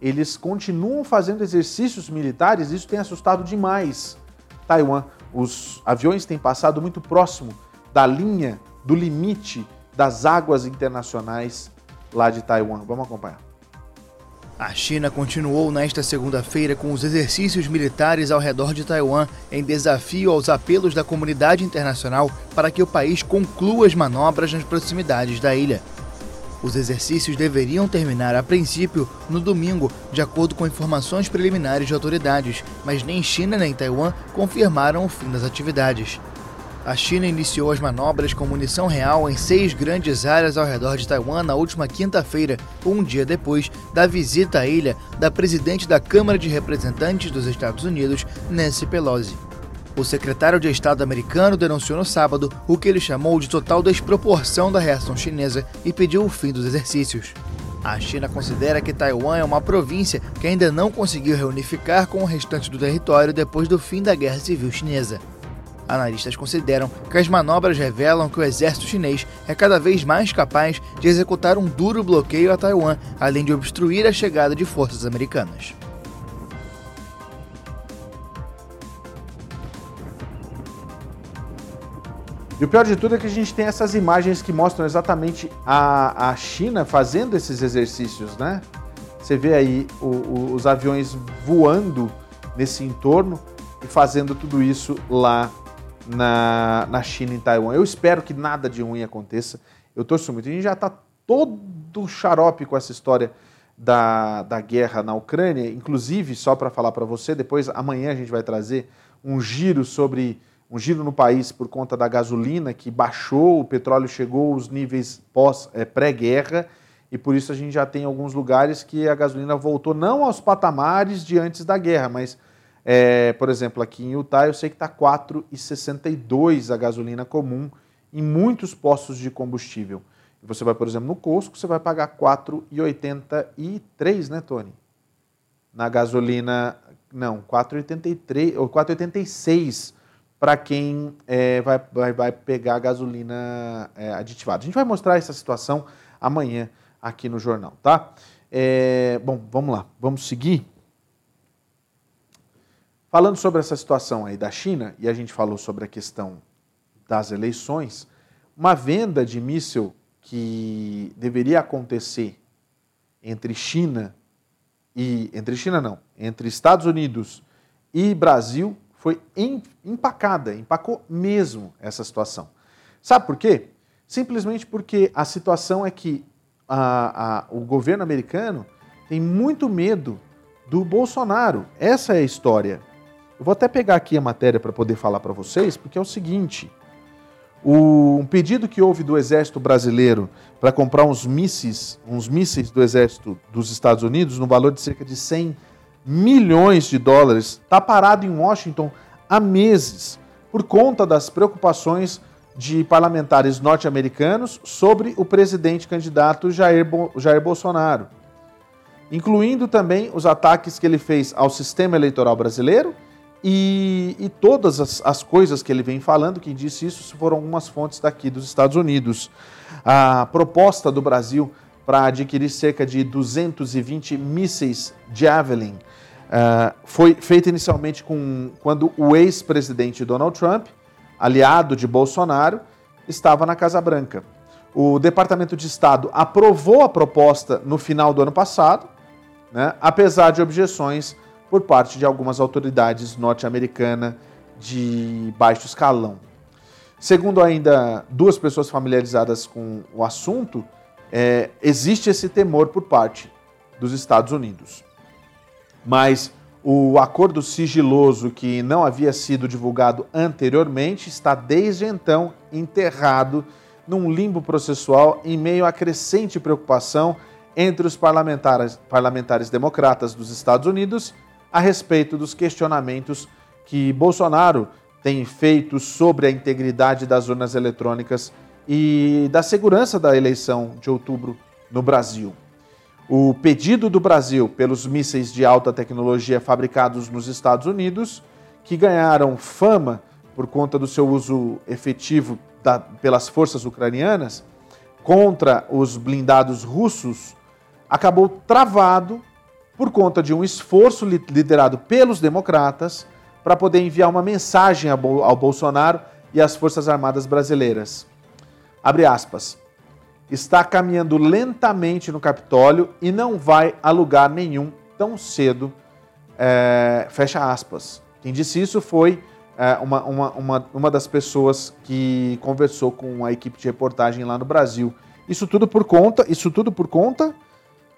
eles continuam fazendo exercícios militares, isso tem assustado demais Taiwan. Os aviões têm passado muito próximo da linha, do limite das águas internacionais lá de Taiwan. Vamos acompanhar. A China continuou nesta segunda-feira com os exercícios militares ao redor de Taiwan, em desafio aos apelos da comunidade internacional para que o país conclua as manobras nas proximidades da ilha. Os exercícios deveriam terminar a princípio no domingo, de acordo com informações preliminares de autoridades, mas nem China nem Taiwan confirmaram o fim das atividades. A China iniciou as manobras com munição real em seis grandes áreas ao redor de Taiwan na última quinta-feira, um dia depois da visita à ilha da presidente da Câmara de Representantes dos Estados Unidos, Nancy Pelosi. O secretário de Estado americano denunciou no sábado o que ele chamou de total desproporção da reação chinesa e pediu o fim dos exercícios. A China considera que Taiwan é uma província que ainda não conseguiu reunificar com o restante do território depois do fim da Guerra Civil Chinesa. Analistas consideram que as manobras revelam que o exército chinês é cada vez mais capaz de executar um duro bloqueio a Taiwan, além de obstruir a chegada de forças americanas. E o pior de tudo é que a gente tem essas imagens que mostram exatamente a, a China fazendo esses exercícios, né? Você vê aí o, o, os aviões voando nesse entorno e fazendo tudo isso lá na, na China, em Taiwan. Eu espero que nada de ruim aconteça. Eu torço muito. A gente já está todo xarope com essa história da, da guerra na Ucrânia. Inclusive, só para falar para você, depois amanhã a gente vai trazer um giro sobre um giro no país por conta da gasolina que baixou, o petróleo chegou aos níveis pós é, pré-guerra e por isso a gente já tem alguns lugares que a gasolina voltou não aos patamares de antes da guerra, mas é, por exemplo aqui em Utah eu sei que está 4,62 a gasolina comum em muitos postos de combustível. Você vai, por exemplo, no Costco, você vai pagar 4,83, né, Tony? Na gasolina, não, 4,83 ou 4,86 para quem é, vai, vai, vai, pegar gasolina é, aditivada. A gente vai mostrar essa situação amanhã aqui no jornal, tá? É, bom, vamos lá, vamos seguir. Falando sobre essa situação aí da China, e a gente falou sobre a questão das eleições, uma venda de míssil que deveria acontecer entre China e. Entre China não, entre Estados Unidos e Brasil foi empacada, empacou mesmo essa situação. Sabe por quê? Simplesmente porque a situação é que a, a, o governo americano tem muito medo do Bolsonaro. Essa é a história. Eu vou até pegar aqui a matéria para poder falar para vocês, porque é o seguinte: o, um pedido que houve do Exército Brasileiro para comprar uns mísseis, uns mísseis do Exército dos Estados Unidos, no valor de cerca de 100 milhões de dólares, está parado em Washington há meses, por conta das preocupações de parlamentares norte-americanos sobre o presidente candidato Jair, Bo Jair Bolsonaro, incluindo também os ataques que ele fez ao sistema eleitoral brasileiro e, e todas as, as, coisas que ele vem falando, quem disse isso foram algumas fontes daqui dos Estados Unidos. A proposta do Brasil para adquirir cerca de 220 mísseis Javelin Uh, foi feita inicialmente com, quando o ex-presidente Donald Trump, aliado de Bolsonaro, estava na Casa Branca. O Departamento de Estado aprovou a proposta no final do ano passado, né, apesar de objeções por parte de algumas autoridades norte-americanas de baixo escalão. Segundo ainda duas pessoas familiarizadas com o assunto, é, existe esse temor por parte dos Estados Unidos. Mas o acordo sigiloso que não havia sido divulgado anteriormente está desde então enterrado num limbo processual em meio à crescente preocupação entre os parlamentares, parlamentares democratas dos Estados Unidos a respeito dos questionamentos que Bolsonaro tem feito sobre a integridade das urnas eletrônicas e da segurança da eleição de outubro no Brasil. O pedido do Brasil pelos mísseis de alta tecnologia fabricados nos Estados Unidos, que ganharam fama por conta do seu uso efetivo da, pelas forças ucranianas contra os blindados russos, acabou travado por conta de um esforço liderado pelos democratas para poder enviar uma mensagem ao Bolsonaro e às Forças Armadas brasileiras. Abre aspas. Está caminhando lentamente no Capitólio e não vai a lugar nenhum tão cedo. É, fecha aspas. Quem disse isso foi é, uma, uma, uma, uma das pessoas que conversou com a equipe de reportagem lá no Brasil. Isso tudo por conta, isso tudo por conta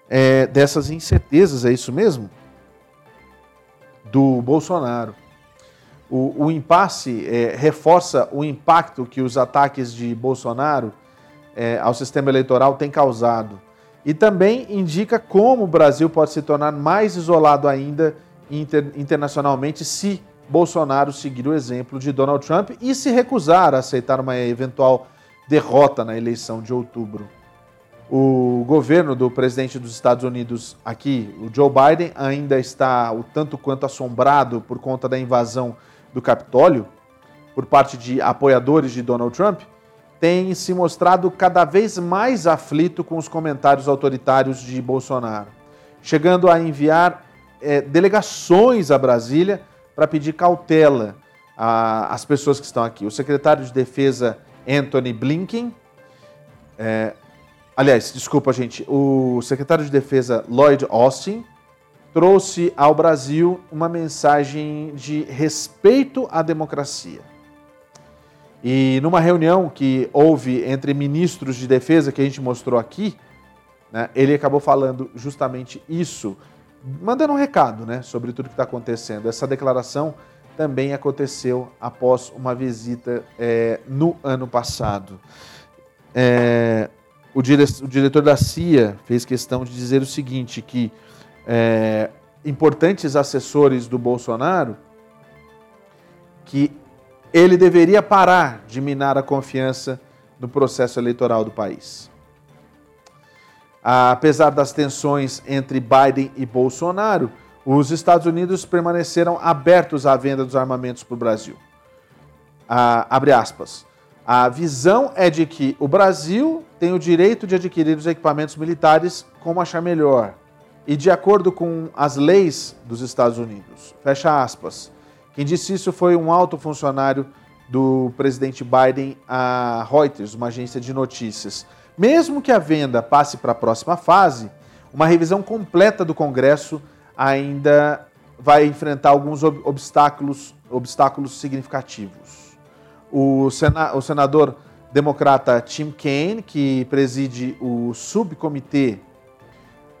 é, dessas incertezas, é isso mesmo? Do Bolsonaro. O, o impasse é, reforça o impacto que os ataques de Bolsonaro é, ao sistema eleitoral têm causado. E também indica como o Brasil pode se tornar mais isolado ainda inter, internacionalmente se Bolsonaro seguir o exemplo de Donald Trump e se recusar a aceitar uma eventual derrota na eleição de outubro. O governo do presidente dos Estados Unidos aqui, o Joe Biden, ainda está o tanto quanto assombrado por conta da invasão do Capitólio por parte de apoiadores de Donald Trump, tem se mostrado cada vez mais aflito com os comentários autoritários de Bolsonaro, chegando a enviar é, delegações a Brasília para pedir cautela às pessoas que estão aqui. O secretário de Defesa Anthony Blinken, é, aliás, desculpa, gente, o secretário de Defesa Lloyd Austin trouxe ao Brasil uma mensagem de respeito à democracia. E numa reunião que houve entre ministros de defesa, que a gente mostrou aqui, né, ele acabou falando justamente isso, mandando um recado né, sobre tudo que está acontecendo. Essa declaração também aconteceu após uma visita é, no ano passado. É, o, dire o, diretor da CIA fez questão de dizer o seguinte, que é, importantes assessores do Bolsonaro que ele deveria parar de minar a confiança no processo eleitoral do país. Apesar das tensões entre Biden e Bolsonaro, os Estados Unidos permaneceram abertos à venda dos armamentos para o Brasil. Ah, abre aspas. A visão é de que o Brasil tem o direito de adquirir os equipamentos militares como achar melhor e de acordo com as leis dos Estados Unidos. Fecha aspas. Quem disse isso foi um alto funcionário do presidente Biden a Reuters, uma agência de notícias. Mesmo que a venda passe para a próxima fase, uma revisão completa do Congresso ainda vai enfrentar alguns obstáculos, obstáculos significativos. O, sena, o senador democrata Tim Kaine, que preside o subcomitê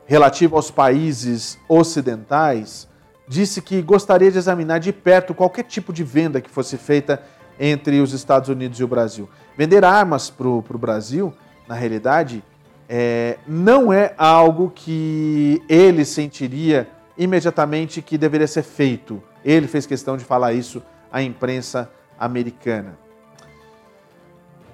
relativo aos países ocidentais, disse que gostaria de examinar de perto qualquer tipo de venda que fosse feita entre os Estados Unidos e o Brasil. Vender armas para o Brasil, na realidade, é, não é algo que ele sentiria imediatamente que deveria ser feito. Ele fez questão de falar isso à imprensa americana.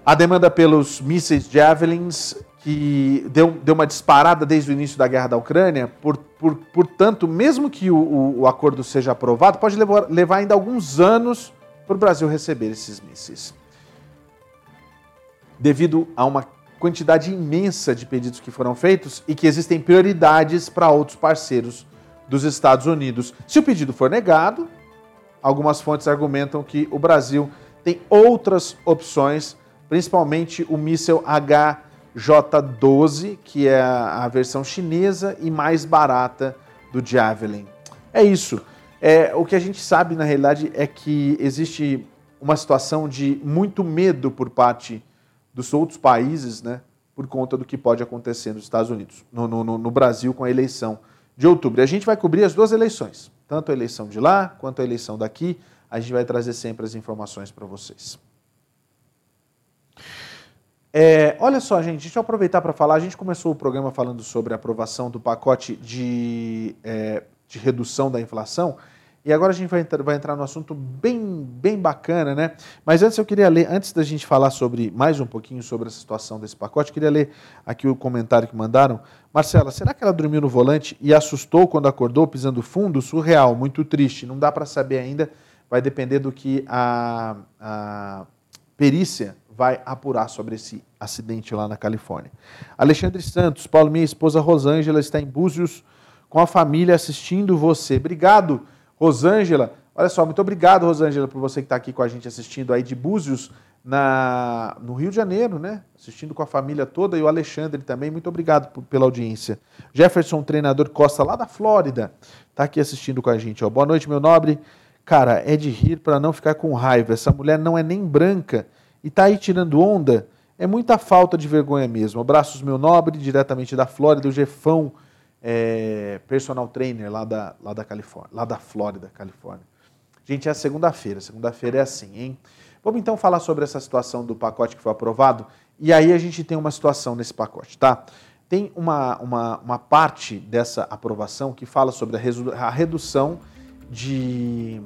A demanda pelos mísseis Javelins que deu, deu uma disparada desde o início da guerra da Ucrânia, por, por, portanto, mesmo que o, o, o acordo seja aprovado, pode levar, levar ainda alguns anos para o Brasil receber esses mísseis. Devido a uma quantidade imensa de pedidos que foram feitos e que existem prioridades para outros parceiros dos Estados Unidos. Se o pedido for negado, algumas fontes argumentam que o Brasil tem outras opções, principalmente o míssil HJ-12, que é a versão chinesa e mais barata do Javelin. É isso. É, o que a gente sabe, na realidade, é que existe uma situação de muito medo por parte dos outros países, né, por conta do que pode acontecer nos Estados Unidos, no, no, no Brasil com a eleição de outubro. E a gente vai cobrir as duas eleições, tanto a eleição de lá quanto a eleição daqui. A gente vai trazer sempre as informações para vocês. É, olha só, gente, deixa eu aproveitar para falar. A gente começou o programa falando sobre a aprovação do pacote de, é, de redução da inflação. E agora a gente vai entrar, vai entrar no assunto bem, bem bacana, né? Mas antes eu queria ler, antes da gente falar sobre mais um pouquinho sobre a situação desse pacote, queria ler aqui o comentário que mandaram. Marcela, será que ela dormiu no volante e assustou quando acordou pisando fundo? Surreal, muito triste. Não dá para saber ainda. Vai depender do que a, a perícia vai apurar sobre esse acidente lá na Califórnia. Alexandre Santos, Paulo, minha esposa Rosângela está em Búzios com a família assistindo você. Obrigado. Rosângela, olha só, muito obrigado, Rosângela, por você que está aqui com a gente assistindo aí de Búzios, na, no Rio de Janeiro, né? Assistindo com a família toda e o Alexandre também. Muito obrigado por, pela audiência. Jefferson, treinador Costa, lá da Flórida, está aqui assistindo com a gente. Ó. Boa noite, meu nobre. Cara, é de rir para não ficar com raiva. Essa mulher não é nem branca e tá aí tirando onda. É muita falta de vergonha mesmo. Abraços, meu nobre, diretamente da Flórida, o Jefão é, personal trainer lá da, lá da Califórnia, lá da Flórida, Califórnia. Gente, é segunda-feira. Segunda-feira é assim, hein? Vamos então falar sobre essa situação do pacote que foi aprovado. E aí a gente tem uma situação nesse pacote, tá? Tem uma, uma, uma parte dessa aprovação que fala sobre a, a redução de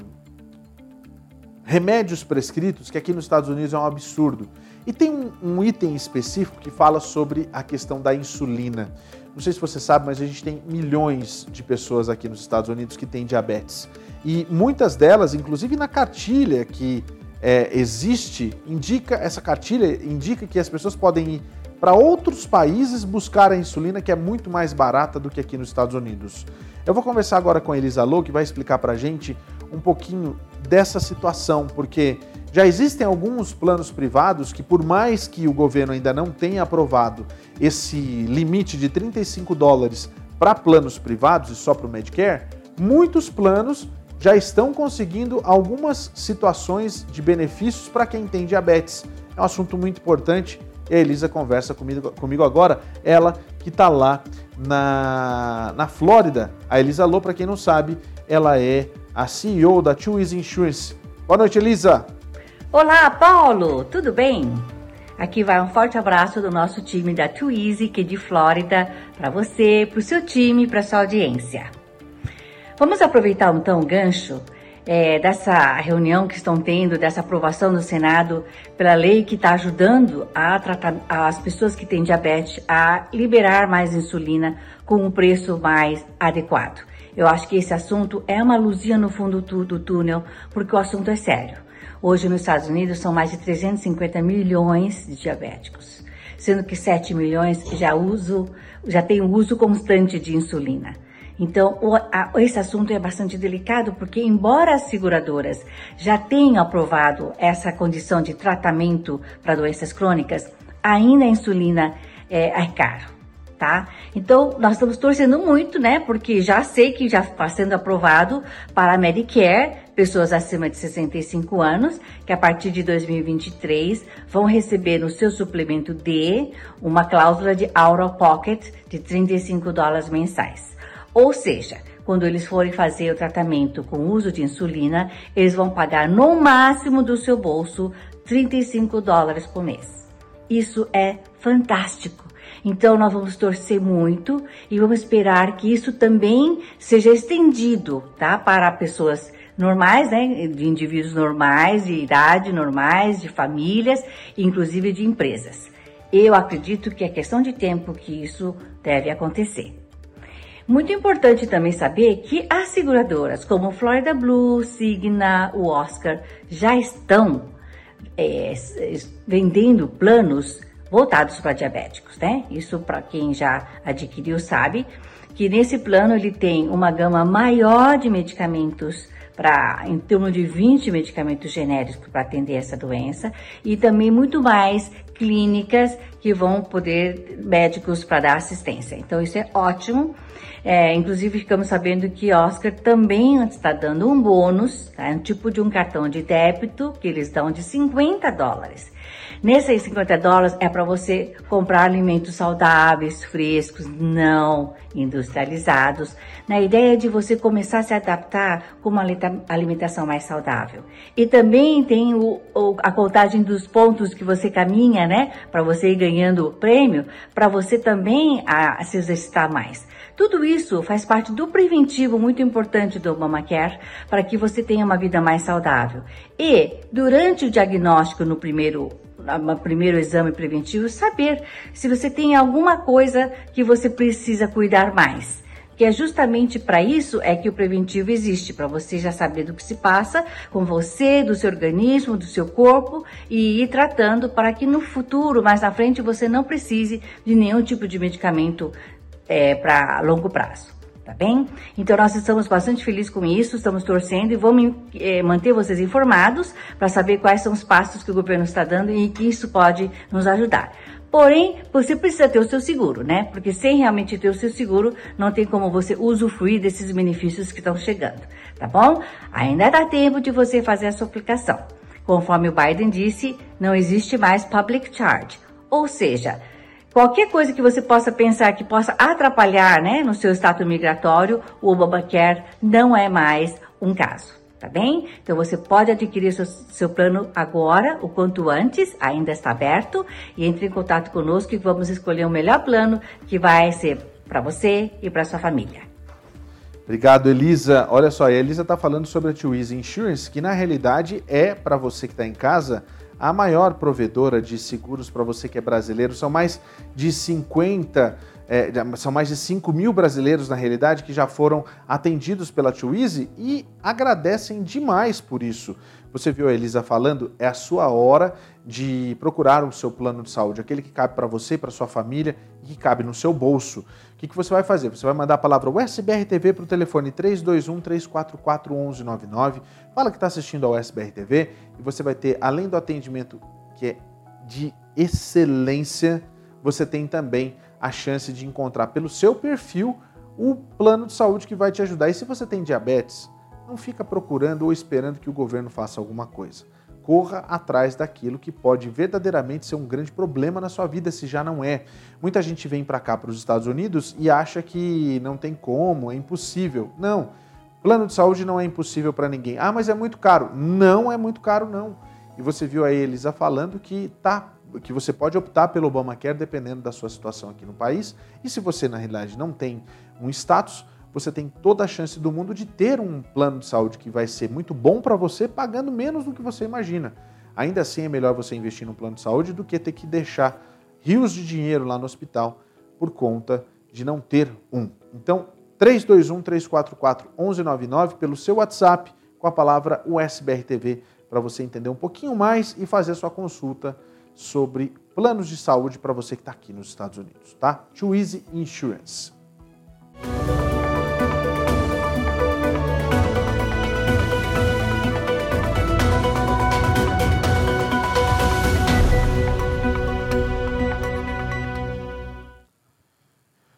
remédios prescritos, que aqui nos Estados Unidos é um absurdo. E tem um, um item específico que fala sobre a questão da insulina. Não sei se você sabe, mas a gente tem milhões de pessoas aqui nos Estados Unidos que têm diabetes. E muitas delas, inclusive na cartilha que é, existe, indica essa cartilha indica que as pessoas podem ir para outros países buscar a insulina que é muito mais barata do que aqui nos Estados Unidos. Eu vou conversar agora com a Elisa Lô, que vai explicar para a gente um pouquinho dessa situação, porque já existem alguns planos privados que, por mais que o governo ainda não tenha aprovado esse limite de 35 dólares para planos privados e só para o Medicare, muitos planos já estão conseguindo algumas situações de benefícios para quem tem diabetes. É um assunto muito importante e a Elisa conversa comigo, comigo agora, ela que está lá na, na Flórida. A Elisa Lô, para quem não sabe, ela é a CEO da Easy Insurance. Boa noite, Elisa! Olá, Paulo, tudo bem? Aqui vai um forte abraço do nosso time da Twizy, que é de Flórida, para você, para o seu time, para sua audiência. Vamos aproveitar então o gancho é, dessa reunião que estão tendo, dessa aprovação no Senado pela lei que está ajudando a tratar as pessoas que têm diabetes a liberar mais insulina com um preço mais adequado. Eu acho que esse assunto é uma luzinha no fundo do túnel, porque o assunto é sério. Hoje nos Estados Unidos são mais de 350 milhões de diabéticos, sendo que 7 milhões já uso, já tem o uso constante de insulina. Então, o, a, esse assunto é bastante delicado porque, embora as seguradoras já tenham aprovado essa condição de tratamento para doenças crônicas, ainda a insulina é, é caro tá? Então, nós estamos torcendo muito, né? Porque já sei que já está sendo aprovado para a Medicare, pessoas acima de 65 anos, que a partir de 2023 vão receber no seu suplemento D uma cláusula de out of pocket de 35 dólares mensais. Ou seja, quando eles forem fazer o tratamento com uso de insulina, eles vão pagar no máximo do seu bolso 35 dólares por mês. Isso é fantástico então nós vamos torcer muito e vamos esperar que isso também seja estendido, tá? Para pessoas normais, né? De indivíduos normais, de idade normais, de famílias, inclusive de empresas. Eu acredito que é questão de tempo que isso deve acontecer. Muito importante também saber que as seguradoras como Florida Blue, Cigna, o Oscar já estão é, vendendo planos voltados para diabéticos, né? Isso para quem já adquiriu sabe que nesse plano ele tem uma gama maior de medicamentos para em torno de 20 medicamentos genéricos para atender essa doença e também muito mais clínicas que vão poder médicos para dar assistência. Então isso é ótimo. É, inclusive ficamos sabendo que Oscar também está dando um bônus, tá? um tipo de um cartão de débito que eles dão de 50 dólares. Nesses 50 dólares é para você comprar alimentos saudáveis, frescos, não industrializados, na ideia de você começar a se adaptar com uma alimentação mais saudável. E também tem o, o, a contagem dos pontos que você caminha, né, para você ir ganhando prêmio, para você também a, a se exercitar mais. Tudo isso faz parte do preventivo muito importante do Obamacare para que você tenha uma vida mais saudável. E durante o diagnóstico no primeiro primeiro exame preventivo, saber se você tem alguma coisa que você precisa cuidar mais. Que é justamente para isso é que o preventivo existe, para você já saber do que se passa com você, do seu organismo, do seu corpo e ir tratando para que no futuro, mais na frente, você não precise de nenhum tipo de medicamento é, para longo prazo. Tá bem? Então nós estamos bastante felizes com isso, estamos torcendo e vamos é, manter vocês informados para saber quais são os passos que o governo está dando e que isso pode nos ajudar. Porém, você precisa ter o seu seguro, né? Porque sem realmente ter o seu seguro, não tem como você usufruir desses benefícios que estão chegando, tá bom? Ainda dá tempo de você fazer a sua aplicação. Conforme o Biden disse, não existe mais public charge, ou seja, Qualquer coisa que você possa pensar que possa atrapalhar né, no seu status migratório, o Obamacare não é mais um caso, tá bem? Então você pode adquirir seu, seu plano agora, o quanto antes, ainda está aberto, e entre em contato conosco e vamos escolher o melhor plano que vai ser para você e para sua família. Obrigado, Elisa. Olha só, a Elisa está falando sobre a Easy Insurance, que na realidade é para você que está em casa a maior provedora de seguros para você que é brasileiro. São mais de 50, é, são mais de 5 mil brasileiros na realidade que já foram atendidos pela Twizy e agradecem demais por isso. Você viu a Elisa falando? É a sua hora de procurar o seu plano de saúde, aquele que cabe para você, para sua família e que cabe no seu bolso. O que, que você vai fazer? Você vai mandar a palavra USBR TV para o telefone 321 344 1199. Fala que está assistindo ao USBR TV e você vai ter, além do atendimento que é de excelência, você tem também a chance de encontrar pelo seu perfil o plano de saúde que vai te ajudar. E se você tem diabetes, não fica procurando ou esperando que o governo faça alguma coisa corra atrás daquilo que pode verdadeiramente ser um grande problema na sua vida, se já não é. Muita gente vem para cá, para os Estados Unidos, e acha que não tem como, é impossível. Não. Plano de saúde não é impossível para ninguém. Ah, mas é muito caro. Não é muito caro, não. E você viu a Elisa falando que tá que você pode optar pelo Obamacare dependendo da sua situação aqui no país. E se você, na realidade, não tem um status, você tem toda a chance do mundo de ter um plano de saúde que vai ser muito bom para você, pagando menos do que você imagina. Ainda assim, é melhor você investir no plano de saúde do que ter que deixar rios de dinheiro lá no hospital por conta de não ter um. Então, 321 344 1199 pelo seu WhatsApp com a palavra USBRTV para você entender um pouquinho mais e fazer sua consulta sobre planos de saúde para você que está aqui nos Estados Unidos, tá? Too Easy Insurance.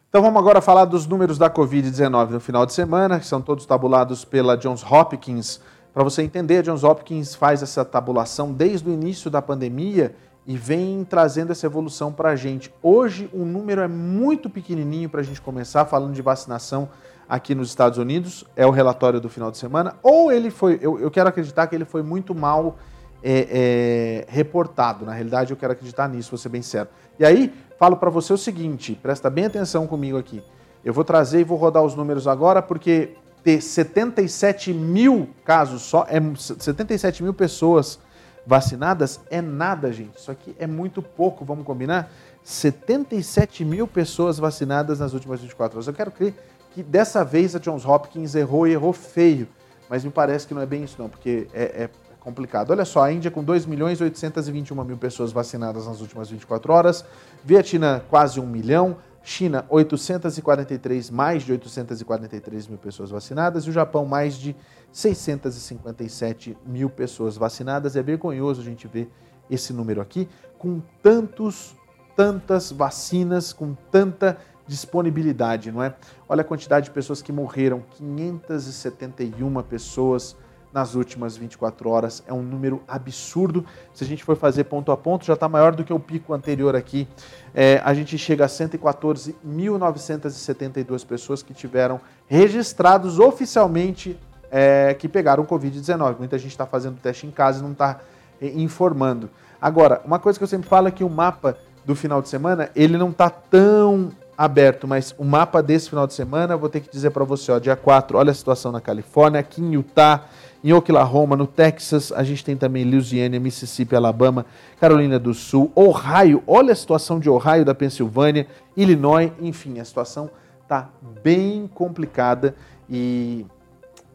Então vamos agora falar dos números da Covid-19 no final de semana, que são todos tabulados pela Johns Hopkins. Para você entender, a Johns Hopkins faz essa tabulação desde o início da pandemia e vem trazendo essa evolução para a gente. Hoje o número é muito pequenininho para a gente começar falando de vacinação aqui nos Estados Unidos. É o relatório do final de semana. Ou ele foi, eu, eu quero acreditar que ele foi muito mal é, é, reportado. Na realidade, eu quero acreditar nisso, vou ser bem sério. E aí, falo para você o seguinte, presta bem atenção comigo aqui. Eu vou trazer e vou rodar os números agora, porque ter 77 mil casos só, é 77 mil pessoas vacinadas é nada, gente. Isso aqui é muito pouco, vamos combinar? 77 mil pessoas vacinadas nas últimas 24 horas. Eu quero crer que dessa vez a Johns Hopkins errou e errou feio, mas me parece que não é bem isso não, porque é, é complicado. Olha só, a Índia com 2 milhões 821 mil pessoas vacinadas nas últimas 24 horas, Vietnã quase 1 milhão, China, 843, mais de 843 mil pessoas vacinadas, e o Japão, mais de 657 mil pessoas vacinadas. É vergonhoso a gente ver esse número aqui, com tantos, tantas vacinas, com tanta disponibilidade, não é? Olha a quantidade de pessoas que morreram, 571 pessoas nas últimas 24 horas. É um número absurdo. Se a gente for fazer ponto a ponto, já está maior do que o pico anterior aqui. É, a gente chega a 114.972 pessoas que tiveram registrados oficialmente é, que pegaram Covid-19. Muita gente está fazendo teste em casa e não está é, informando. Agora, uma coisa que eu sempre falo é que o mapa do final de semana, ele não está tão aberto, mas o mapa desse final de semana, eu vou ter que dizer para você, ó, dia 4, olha a situação na Califórnia, aqui em Utah, em Oklahoma, no Texas, a gente tem também Louisiana, Mississippi, Alabama, Carolina do Sul, Ohio, olha a situação de Ohio, da Pensilvânia, Illinois, enfim, a situação tá bem complicada e,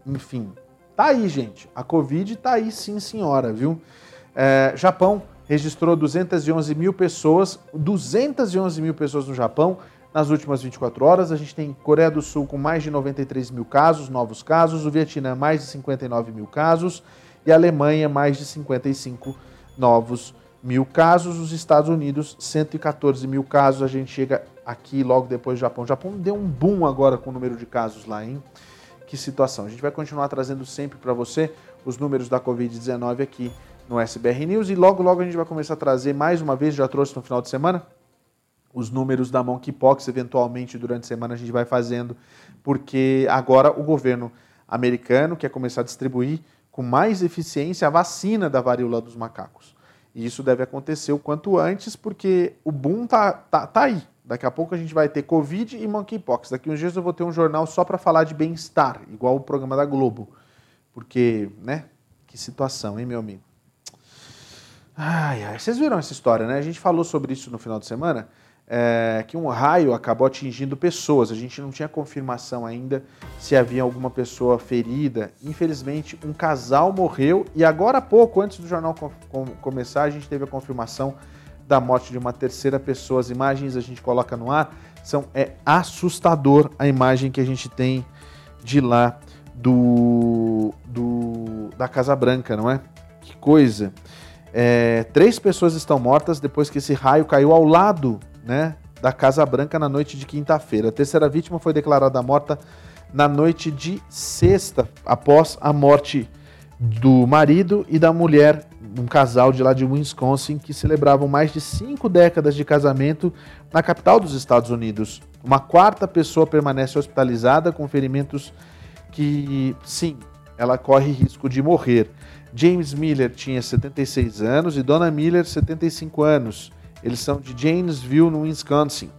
enfim, tá aí, gente, a Covid tá aí sim, senhora, viu? É, Japão registrou 211 mil pessoas, 211 mil pessoas no Japão, nas últimas 24 horas. A gente tem Coreia do Sul com mais de 93 mil casos, novos casos, o Vietnã mais de 59 mil casos e a Alemanha mais de 55 novos mil casos. Os Estados Unidos, 114 mil casos. A gente chega aqui logo depois do Japão. O Japão deu um boom agora com o número de casos lá, hein? Que situação. A gente vai continuar trazendo sempre para você os números da Covid-19 aqui no SBR News e logo, logo a gente vai começar a trazer mais uma vez, já trouxe no final de semana, os números da monkeypox, eventualmente durante a semana a gente vai fazendo, porque agora o governo americano quer começar a distribuir com mais eficiência a vacina da varíola dos macacos. E isso deve acontecer o quanto antes, porque o boom tá, tá, tá aí. Daqui a pouco a gente vai ter Covid e monkeypox. Daqui uns dias eu vou ter um jornal só para falar de bem-estar, igual o programa da Globo. Porque, né? Que situação, hein, meu amigo? Ai, ai. Vocês viram essa história, né? A gente falou sobre isso no final de semana é, que um raio acabou atingindo pessoas. A gente não tinha confirmação ainda se havia alguma pessoa ferida. Infelizmente, um casal morreu e agora há pouco, antes do jornal com, com, começar, a gente teve a confirmação da morte de uma terceira pessoa. As imagens a gente coloca no ar são é assustador a imagem que a gente tem de lá do, do da Casa Branca, não é? Que coisa. É, três pessoas estão mortas depois que esse raio caiu ao lado né, da Casa Branca na noite de quinta-feira. A terceira vítima foi declarada morta na noite de sexta, após a morte do marido e da mulher, um casal de lá de Wisconsin que celebravam mais de cinco décadas de casamento na capital dos Estados Unidos. Uma quarta pessoa permanece hospitalizada com ferimentos que, sim, ela corre risco de morrer. James Miller tinha 76 anos e Donna Miller 75 anos. Eles são de Janesville, no Wisconsin.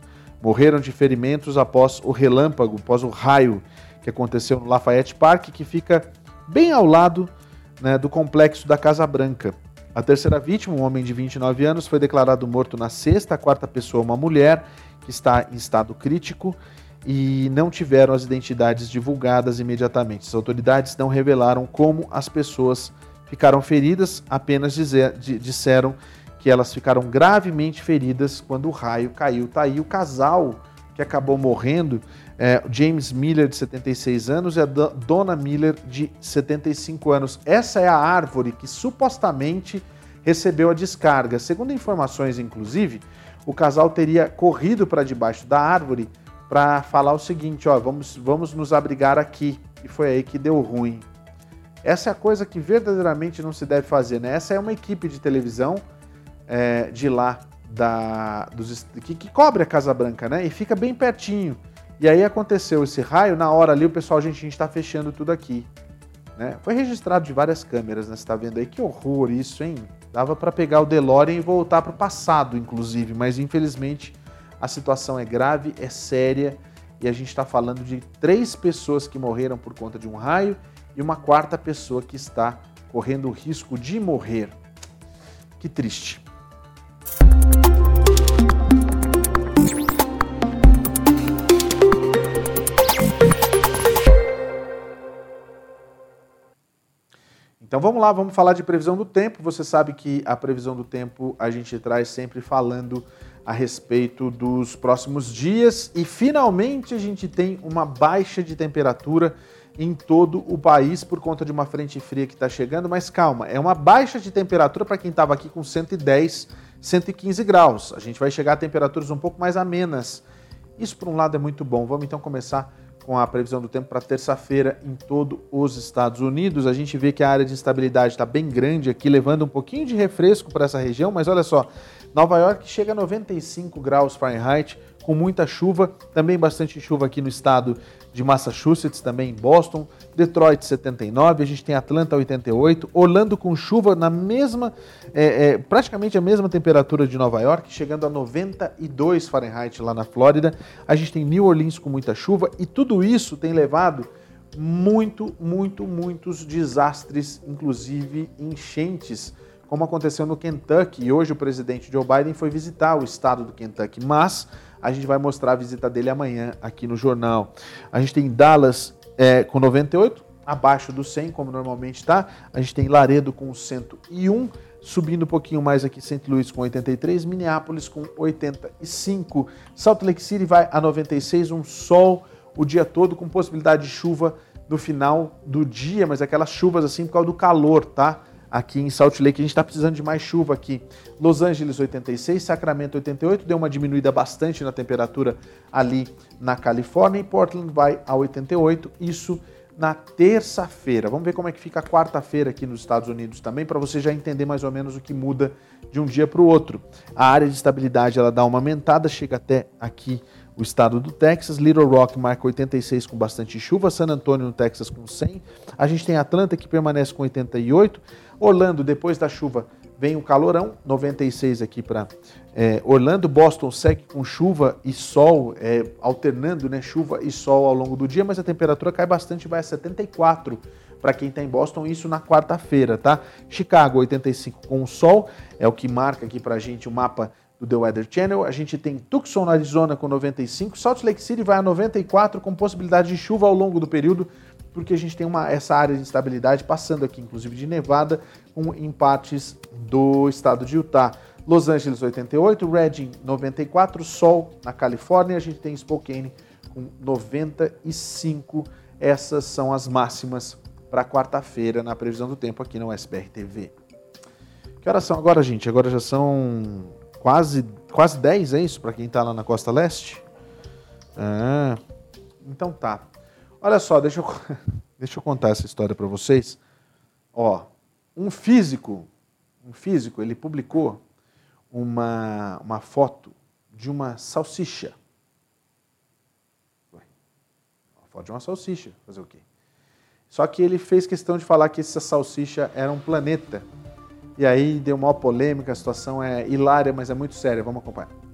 Morreram de ferimentos após o relâmpago, após o raio que aconteceu no Lafayette Park, que fica bem ao lado né, do complexo da Casa Branca. A terceira vítima, um homem de 29 anos, foi declarado morto na sexta, a quarta pessoa, uma mulher que está em estado crítico e não tiveram as identidades divulgadas imediatamente. As autoridades não revelaram como as pessoas ficaram feridas, apenas dizer, disseram que elas ficaram gravemente feridas quando o raio caiu. Tá aí o casal que acabou morrendo, é, James Miller, de 76 anos, e a Donna Miller, de 75 anos. Essa é a árvore que supostamente recebeu a descarga. Segundo informações, inclusive, o casal teria corrido para debaixo da árvore para falar o seguinte: ó, vamos, vamos nos abrigar aqui. E foi aí que deu ruim. Essa é a coisa que verdadeiramente não se deve fazer, né? Essa é uma equipe de televisão é, de lá, da, dos, que, que cobre a Casa Branca, né? E fica bem pertinho. E aí aconteceu esse raio, na hora ali o pessoal, gente, a gente está fechando tudo aqui. Né? Foi registrado de várias câmeras, né? Você está vendo aí? Que horror isso, hein? Dava para pegar o DeLorean e voltar para o passado, inclusive, mas infelizmente a situação é grave, é séria e a gente está falando de três pessoas que morreram por conta de um raio e uma quarta pessoa que está correndo o risco de morrer. Que triste. Então vamos lá, vamos falar de previsão do tempo. Você sabe que a previsão do tempo a gente traz sempre falando a respeito dos próximos dias e finalmente a gente tem uma baixa de temperatura em todo o país por conta de uma frente fria que está chegando, mas calma, é uma baixa de temperatura para quem estava aqui com 110, 115 graus. A gente vai chegar a temperaturas um pouco mais amenas. Isso, por um lado, é muito bom. Vamos então começar com a previsão do tempo para terça-feira em todos os Estados Unidos. A gente vê que a área de instabilidade está bem grande aqui, levando um pouquinho de refresco para essa região, mas olha só, Nova York chega a 95 graus Fahrenheit, com muita chuva, também bastante chuva aqui no estado de Massachusetts, também em Boston, Detroit 79, a gente tem Atlanta 88, Orlando com chuva na mesma, é, é, praticamente a mesma temperatura de Nova York, chegando a 92 Fahrenheit lá na Flórida, a gente tem New Orleans com muita chuva e tudo isso tem levado muito, muito, muitos desastres, inclusive enchentes como aconteceu no Kentucky. E hoje o presidente Joe Biden foi visitar o estado do Kentucky, mas a gente vai mostrar a visita dele amanhã aqui no jornal. A gente tem Dallas é, com 98, abaixo do 100, como normalmente está. A gente tem Laredo com 101, subindo um pouquinho mais aqui, St. Louis com 83, Minneapolis com 85. Salt Lake City vai a 96, um sol o dia todo com possibilidade de chuva no final do dia, mas aquelas chuvas assim por causa do calor, tá? Aqui em Salt Lake. A gente está precisando de mais chuva aqui. Los Angeles 86, Sacramento 88, deu uma diminuída bastante na temperatura ali na Califórnia e Portland vai a 88, isso na terça-feira. Vamos ver como é que fica a quarta-feira aqui nos Estados Unidos também, para você já entender mais ou menos o que muda de um dia para o outro. A área de estabilidade ela dá uma aumentada, chega até aqui o estado do Texas, Little Rock marca 86 com bastante chuva, San Antonio no Texas com 100, a gente tem Atlanta que permanece com 88, Orlando depois da chuva vem o calorão, 96 aqui para é, Orlando, Boston segue com chuva e sol, é, alternando né, chuva e sol ao longo do dia, mas a temperatura cai bastante, vai a 74 para quem está em Boston, isso na quarta-feira, tá? Chicago 85 com sol, é o que marca aqui para a gente o mapa do The Weather Channel. A gente tem Tucson, Arizona, com 95. Salt Lake City vai a 94, com possibilidade de chuva ao longo do período, porque a gente tem uma, essa área de instabilidade passando aqui, inclusive de nevada, com empates do estado de Utah. Los Angeles 88, Redding 94, Sol na Califórnia, a gente tem Spokane com 95. Essas são as máximas para quarta-feira na previsão do tempo aqui no SBR TV. Que horas são agora, gente? Agora já são quase, quase 10, é isso? Para quem está lá na costa leste? Ah, então tá. Olha só, deixa eu, deixa eu contar essa história para vocês. Ó, um físico, um físico, ele publicou uma, uma foto de uma salsicha. Uma foto de uma salsicha, fazer o quê? Só que ele fez questão de falar que essa salsicha era um planeta e aí deu uma polêmica, a situação é hilária, mas é muito séria. Vamos acompanhar.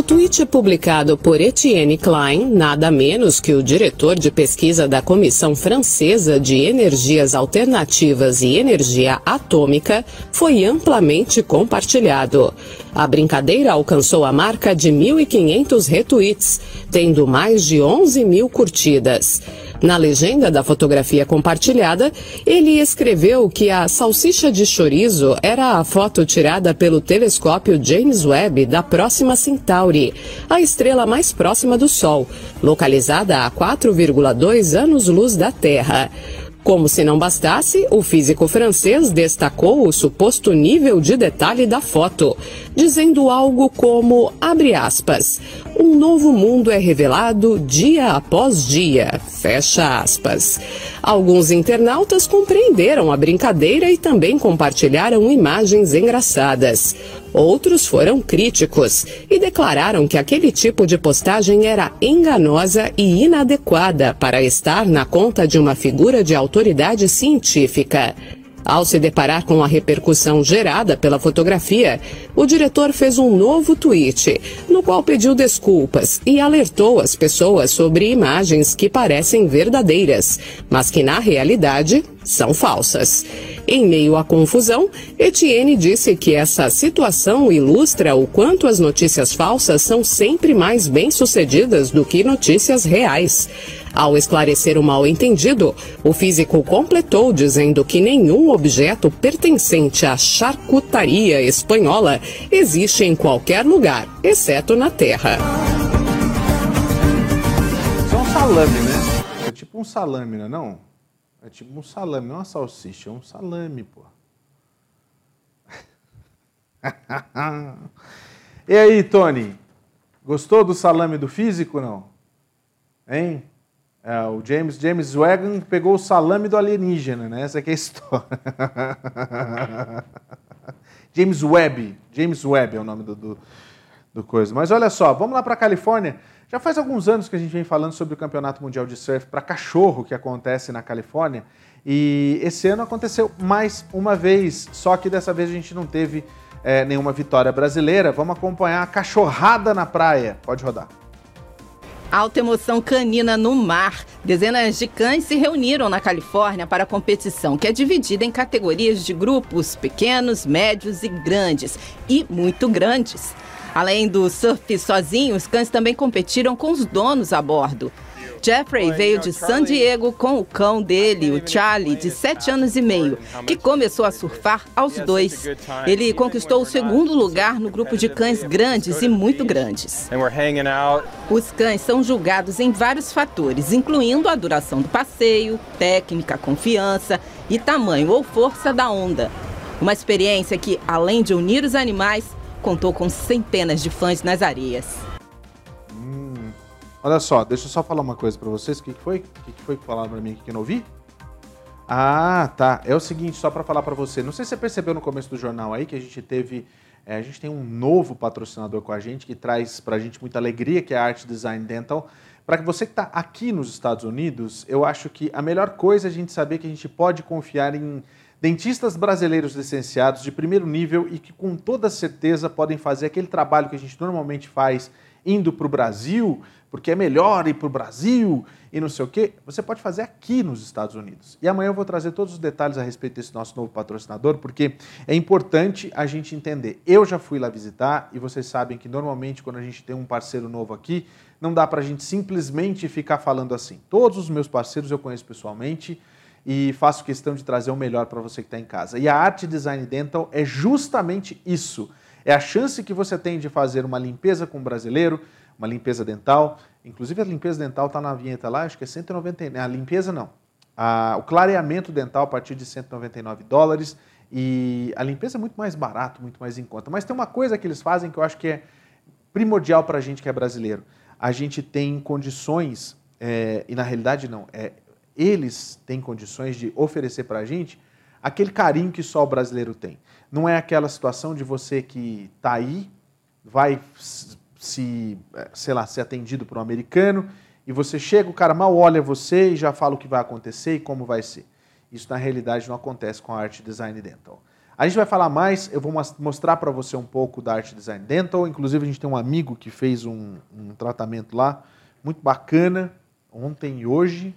O tweet publicado por Etienne Klein, nada menos que o diretor de pesquisa da Comissão Francesa de Energias Alternativas e Energia Atômica, foi amplamente compartilhado. A brincadeira alcançou a marca de 1.500 retweets, tendo mais de 11 mil curtidas. Na legenda da fotografia compartilhada, ele escreveu que a salsicha de chorizo era a foto tirada pelo telescópio James Webb da próxima Centauri, a estrela mais próxima do Sol, localizada a 4,2 anos-luz da Terra. Como se não bastasse, o físico francês destacou o suposto nível de detalhe da foto, dizendo algo como, abre aspas, um novo mundo é revelado dia após dia, fecha aspas. Alguns internautas compreenderam a brincadeira e também compartilharam imagens engraçadas. Outros foram críticos e declararam que aquele tipo de postagem era enganosa e inadequada para estar na conta de uma figura de autoridade científica. Ao se deparar com a repercussão gerada pela fotografia, o diretor fez um novo tweet, no qual pediu desculpas e alertou as pessoas sobre imagens que parecem verdadeiras, mas que na realidade são falsas. Em meio à confusão, Etienne disse que essa situação ilustra o quanto as notícias falsas são sempre mais bem-sucedidas do que notícias reais. Ao esclarecer o mal-entendido, o físico completou dizendo que nenhum objeto pertencente à charcutaria espanhola existe em qualquer lugar, exceto na Terra. Isso é um salame, né? É tipo um salame, não é não? É tipo um salame, não é uma salsicha, é um salame, pô. e aí, Tony? Gostou do salame do físico, não? Hein? É, o James, James Wagon pegou o salame do alienígena, né? Essa aqui é a história. James Webb. James Webb é o nome do, do, do coisa. Mas olha só, vamos lá para a Califórnia. Já faz alguns anos que a gente vem falando sobre o Campeonato Mundial de Surf para cachorro que acontece na Califórnia. E esse ano aconteceu mais uma vez, só que dessa vez a gente não teve é, nenhuma vitória brasileira. Vamos acompanhar a cachorrada na praia. Pode rodar. Alta emoção canina no mar. Dezenas de cães se reuniram na Califórnia para a competição, que é dividida em categorias de grupos pequenos, médios e grandes. E muito grandes. Além do surf sozinho, os cães também competiram com os donos a bordo. Jeffrey veio de San Diego com o cão dele, o Charlie, de 7 anos e meio, que começou a surfar aos dois. Ele conquistou o segundo lugar no grupo de cães grandes e muito grandes. Os cães são julgados em vários fatores, incluindo a duração do passeio, técnica, confiança e tamanho ou força da onda. Uma experiência que, além de unir os animais, contou com centenas de fãs nas areias. Olha só, deixa eu só falar uma coisa para vocês. O que, que foi? O que, que foi que falaram para mim que eu não ouvi? Ah, tá. É o seguinte, só para falar para você. Não sei se você percebeu no começo do jornal aí que a gente teve. É, a gente tem um novo patrocinador com a gente que traz para a gente muita alegria, que é a Art Design Dental. Para você que está aqui nos Estados Unidos, eu acho que a melhor coisa é a gente saber que a gente pode confiar em dentistas brasileiros licenciados de primeiro nível e que com toda certeza podem fazer aquele trabalho que a gente normalmente faz indo para o Brasil, porque é melhor ir para o Brasil e não sei o quê, você pode fazer aqui nos Estados Unidos. E amanhã eu vou trazer todos os detalhes a respeito desse nosso novo patrocinador, porque é importante a gente entender. Eu já fui lá visitar e vocês sabem que normalmente quando a gente tem um parceiro novo aqui, não dá para a gente simplesmente ficar falando assim. Todos os meus parceiros eu conheço pessoalmente, e faço questão de trazer o melhor para você que está em casa. E a Arte Design Dental é justamente isso. É a chance que você tem de fazer uma limpeza com um brasileiro, uma limpeza dental. Inclusive a limpeza dental está na vinheta lá, acho que é 199. A limpeza não. A, o clareamento dental a partir de 199 dólares. E a limpeza é muito mais barato, muito mais em conta. Mas tem uma coisa que eles fazem que eu acho que é primordial para a gente que é brasileiro. A gente tem condições, é, e na realidade não, é, eles têm condições de oferecer para a gente aquele carinho que só o brasileiro tem. Não é aquela situação de você que está aí, vai se, eh, sei lá, ser atendido por um americano e você chega, o cara mal olha você e já fala o que vai acontecer e como vai ser. Isso na realidade não acontece com a Art Design Dental. A gente vai falar mais, eu vou mostrar para você um pouco da Art Design Dental. Inclusive, a gente tem um amigo que fez um, um tratamento lá, muito bacana, ontem e hoje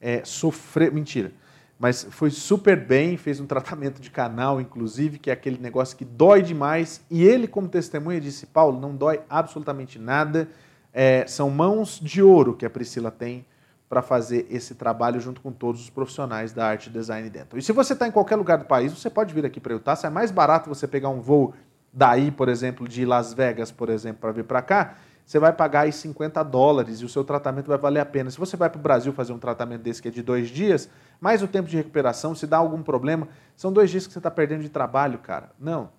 é, sofrer. Mentira. Mas foi super bem, fez um tratamento de canal, inclusive, que é aquele negócio que dói demais. E ele, como testemunha, disse: Paulo, não dói absolutamente nada. É, são mãos de ouro que a Priscila tem para fazer esse trabalho junto com todos os profissionais da arte design dentro. E se você está em qualquer lugar do país, você pode vir aqui para Utah. Se é mais barato você pegar um voo daí, por exemplo, de Las Vegas, por exemplo, para vir para cá, você vai pagar aí 50 dólares e o seu tratamento vai valer a pena. Se você vai para o Brasil fazer um tratamento desse que é de dois dias, mais o tempo de recuperação, se dá algum problema, são dois dias que você está perdendo de trabalho, cara. Não.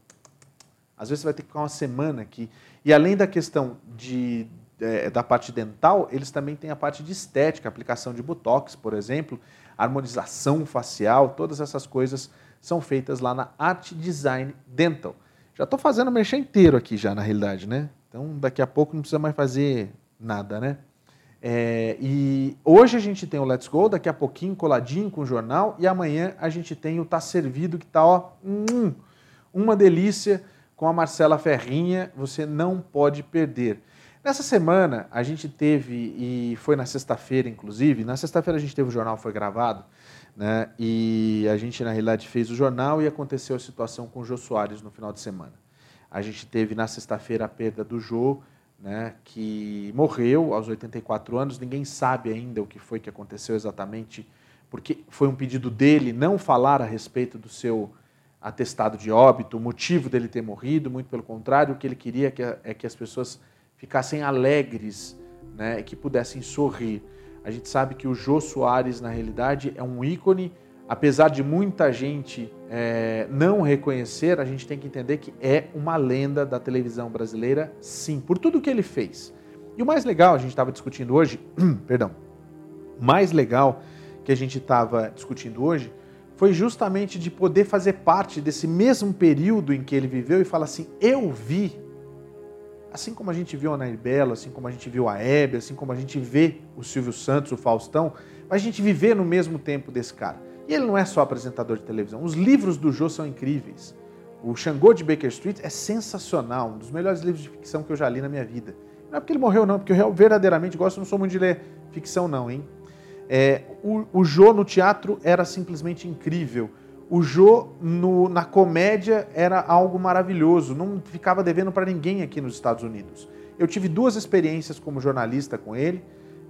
Às vezes você vai ter que ficar uma semana aqui. E além da questão de, é, da parte dental, eles também têm a parte de estética, aplicação de botox, por exemplo, harmonização facial, todas essas coisas são feitas lá na Art Design Dental. Já estou fazendo mexer inteiro aqui já, na realidade, né? Então, daqui a pouco não precisa mais fazer nada, né? É, e hoje a gente tem o Let's Go, daqui a pouquinho coladinho com o jornal, e amanhã a gente tem o Tá Servido, que tá, ó, hum, uma delícia, com a Marcela Ferrinha, você não pode perder. Nessa semana a gente teve, e foi na sexta-feira inclusive, na sexta-feira a gente teve o jornal, foi gravado, né? E a gente na realidade fez o jornal e aconteceu a situação com o Jô Soares no final de semana. A gente teve na sexta-feira a perda do Jô, né, que morreu aos 84 anos. Ninguém sabe ainda o que foi que aconteceu exatamente, porque foi um pedido dele não falar a respeito do seu atestado de óbito, o motivo dele ter morrido, muito pelo contrário, o que ele queria é que as pessoas ficassem alegres né, e que pudessem sorrir. A gente sabe que o Jô Soares, na realidade, é um ícone, apesar de muita gente é, não reconhecer, a gente tem que entender que é uma lenda da televisão brasileira, sim, por tudo que ele fez. E o mais legal, a gente estava discutindo hoje, perdão, o mais legal que a gente estava discutindo hoje foi justamente de poder fazer parte desse mesmo período em que ele viveu e falar assim: eu vi, assim como a gente viu a Nair Belo, assim como a gente viu a Hebe, assim como a gente vê o Silvio Santos, o Faustão, a gente viver no mesmo tempo desse cara. E ele não é só apresentador de televisão, os livros do Jô são incríveis. O Xangô de Baker Street é sensacional, um dos melhores livros de ficção que eu já li na minha vida. Não é porque ele morreu, não, porque eu verdadeiramente gosto, não sou muito de ler ficção, não, hein? É, o, o Jô no teatro era simplesmente incrível. O Jô no, na comédia era algo maravilhoso. Não ficava devendo para ninguém aqui nos Estados Unidos. Eu tive duas experiências como jornalista com ele.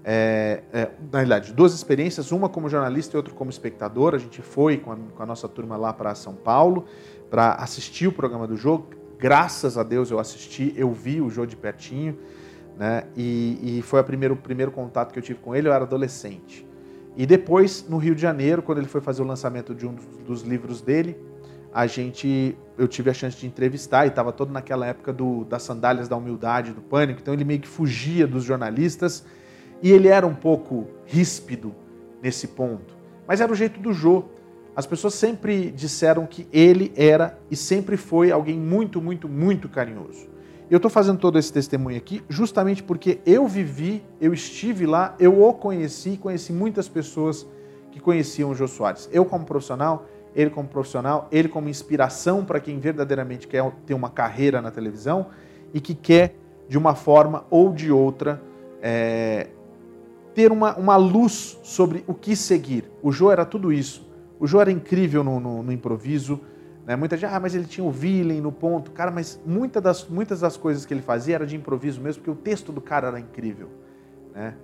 É, é, na realidade, duas experiências, uma como jornalista e outra como espectador. A gente foi com a, com a nossa turma lá para São Paulo para assistir o programa do jogo. Graças a Deus eu assisti, eu vi o jogo de pertinho, né? E, e foi primeiro, o primeiro contato que eu tive com ele. Eu era adolescente. E depois, no Rio de Janeiro, quando ele foi fazer o lançamento de um dos livros dele, a gente, eu tive a chance de entrevistar e estava todo naquela época do, das sandálias da humildade, do pânico, então ele meio que fugia dos jornalistas e ele era um pouco ríspido nesse ponto. Mas era o jeito do Jô. As pessoas sempre disseram que ele era e sempre foi alguém muito, muito, muito carinhoso. Eu estou fazendo todo esse testemunho aqui justamente porque eu vivi, eu estive lá, eu o conheci, conheci muitas pessoas que conheciam o Jô Soares. Eu como profissional, ele como profissional, ele como inspiração para quem verdadeiramente quer ter uma carreira na televisão e que quer, de uma forma ou de outra, é, ter uma, uma luz sobre o que seguir. O Jô era tudo isso. O Jô era incrível no, no, no improviso, né? Muita gente, ah, mas ele tinha o Villain no ponto. Cara, mas muitas das, muitas das coisas que ele fazia era de improviso mesmo, porque o texto do cara era incrível. Né?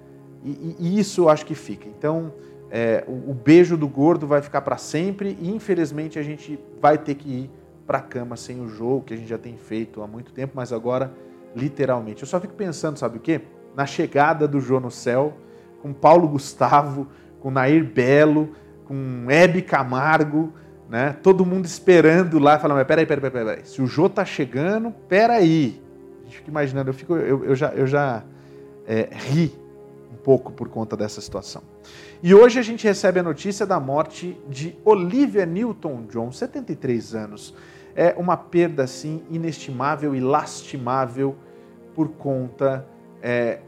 E, e, e isso eu acho que fica. Então, é, o, o, beijo do gordo vai ficar para sempre e infelizmente a gente vai ter que ir para cama sem o jogo, que a gente já tem feito há muito tempo, mas agora literalmente. Eu só fico pensando, sabe o quê? Na chegada do Jô no céu, com Paulo Gustavo, com Nair Belo, com Hebe Camargo, né? Todo mundo esperando lá, falando, mas peraí, peraí, peraí, peraí, se o Jô tá chegando, peraí. A gente fica imaginando, eu, fico, eu, eu já, eu já é, ri um pouco por conta dessa situação. E hoje a gente recebe a notícia da morte de Olivia Newton-John, 73 anos. É uma perda, assim, inestimável e lastimável por conta é,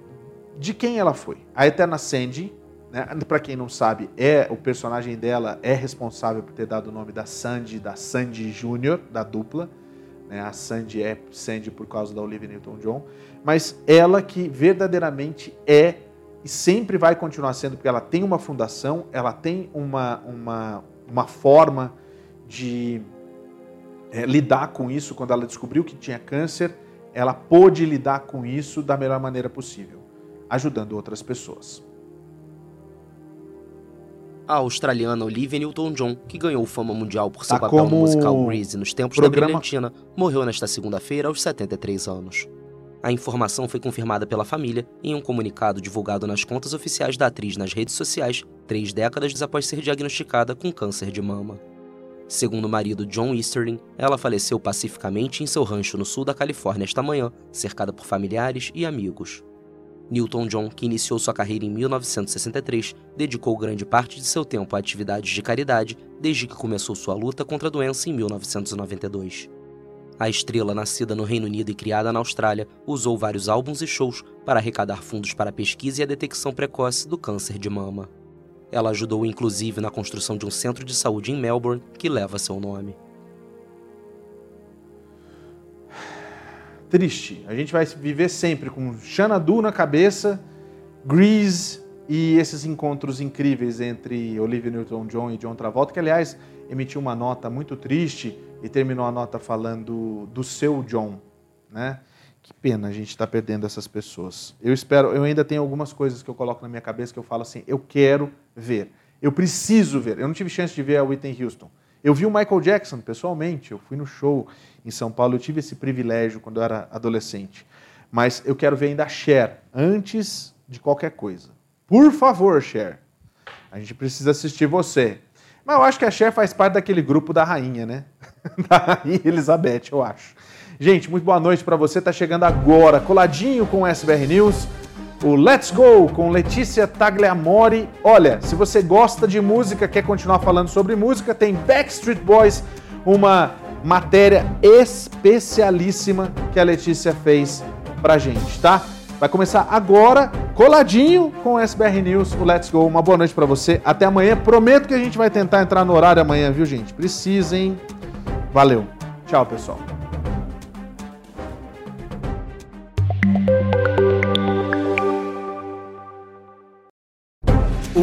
de quem ela foi. A Eterna Sandy, né? Para quem não sabe, é o personagem dela é responsável por ter dado o nome da Sandy, da Sandy Júnior, da dupla. Né? A Sandy é Sandy por causa da Olivia Newton-John, mas ela que verdadeiramente é e sempre vai continuar sendo, porque ela tem uma fundação, ela tem uma, uma, uma forma de é, lidar com isso. Quando ela descobriu que tinha câncer, ela pôde lidar com isso da melhor maneira possível, ajudando outras pessoas a australiana Olivia Newton-John, que ganhou fama mundial por seu tá papel no musical Grease nos tempos programa... da brilhantina, morreu nesta segunda-feira aos 73 anos. A informação foi confirmada pela família em um comunicado divulgado nas contas oficiais da atriz nas redes sociais, três décadas após ser diagnosticada com câncer de mama. Segundo o marido John Easterling, ela faleceu pacificamente em seu rancho no sul da Califórnia esta manhã, cercada por familiares e amigos. Newton John, que iniciou sua carreira em 1963, dedicou grande parte de seu tempo a atividades de caridade desde que começou sua luta contra a doença em 1992. A estrela, nascida no Reino Unido e criada na Austrália, usou vários álbuns e shows para arrecadar fundos para a pesquisa e a detecção precoce do câncer de mama. Ela ajudou inclusive na construção de um centro de saúde em Melbourne que leva seu nome. Triste. A gente vai viver sempre com Xanadu na cabeça, Grease e esses encontros incríveis entre Olivia Newton-John e John Travolta, que aliás emitiu uma nota muito triste e terminou a nota falando do seu John, né? Que pena a gente estar tá perdendo essas pessoas. Eu espero, eu ainda tenho algumas coisas que eu coloco na minha cabeça que eu falo assim, eu quero ver. Eu preciso ver. Eu não tive chance de ver a Whitney Houston. Eu vi o Michael Jackson pessoalmente, eu fui no show em São Paulo, eu tive esse privilégio quando eu era adolescente. Mas eu quero ver ainda a Cher, antes de qualquer coisa. Por favor, Cher. A gente precisa assistir você. Mas eu acho que a Cher faz parte daquele grupo da rainha, né? da rainha Elizabeth, eu acho. Gente, muito boa noite para você. Tá chegando agora, coladinho com o SBR News, o Let's Go com Letícia Tagliamori. Olha, se você gosta de música, quer continuar falando sobre música, tem Backstreet Boys, uma matéria especialíssima que a Letícia fez pra gente, tá? Vai começar agora, coladinho com o SBR News, o Let's Go. Uma boa noite para você. Até amanhã. Prometo que a gente vai tentar entrar no horário amanhã, viu, gente? Precisem. Valeu. Tchau, pessoal.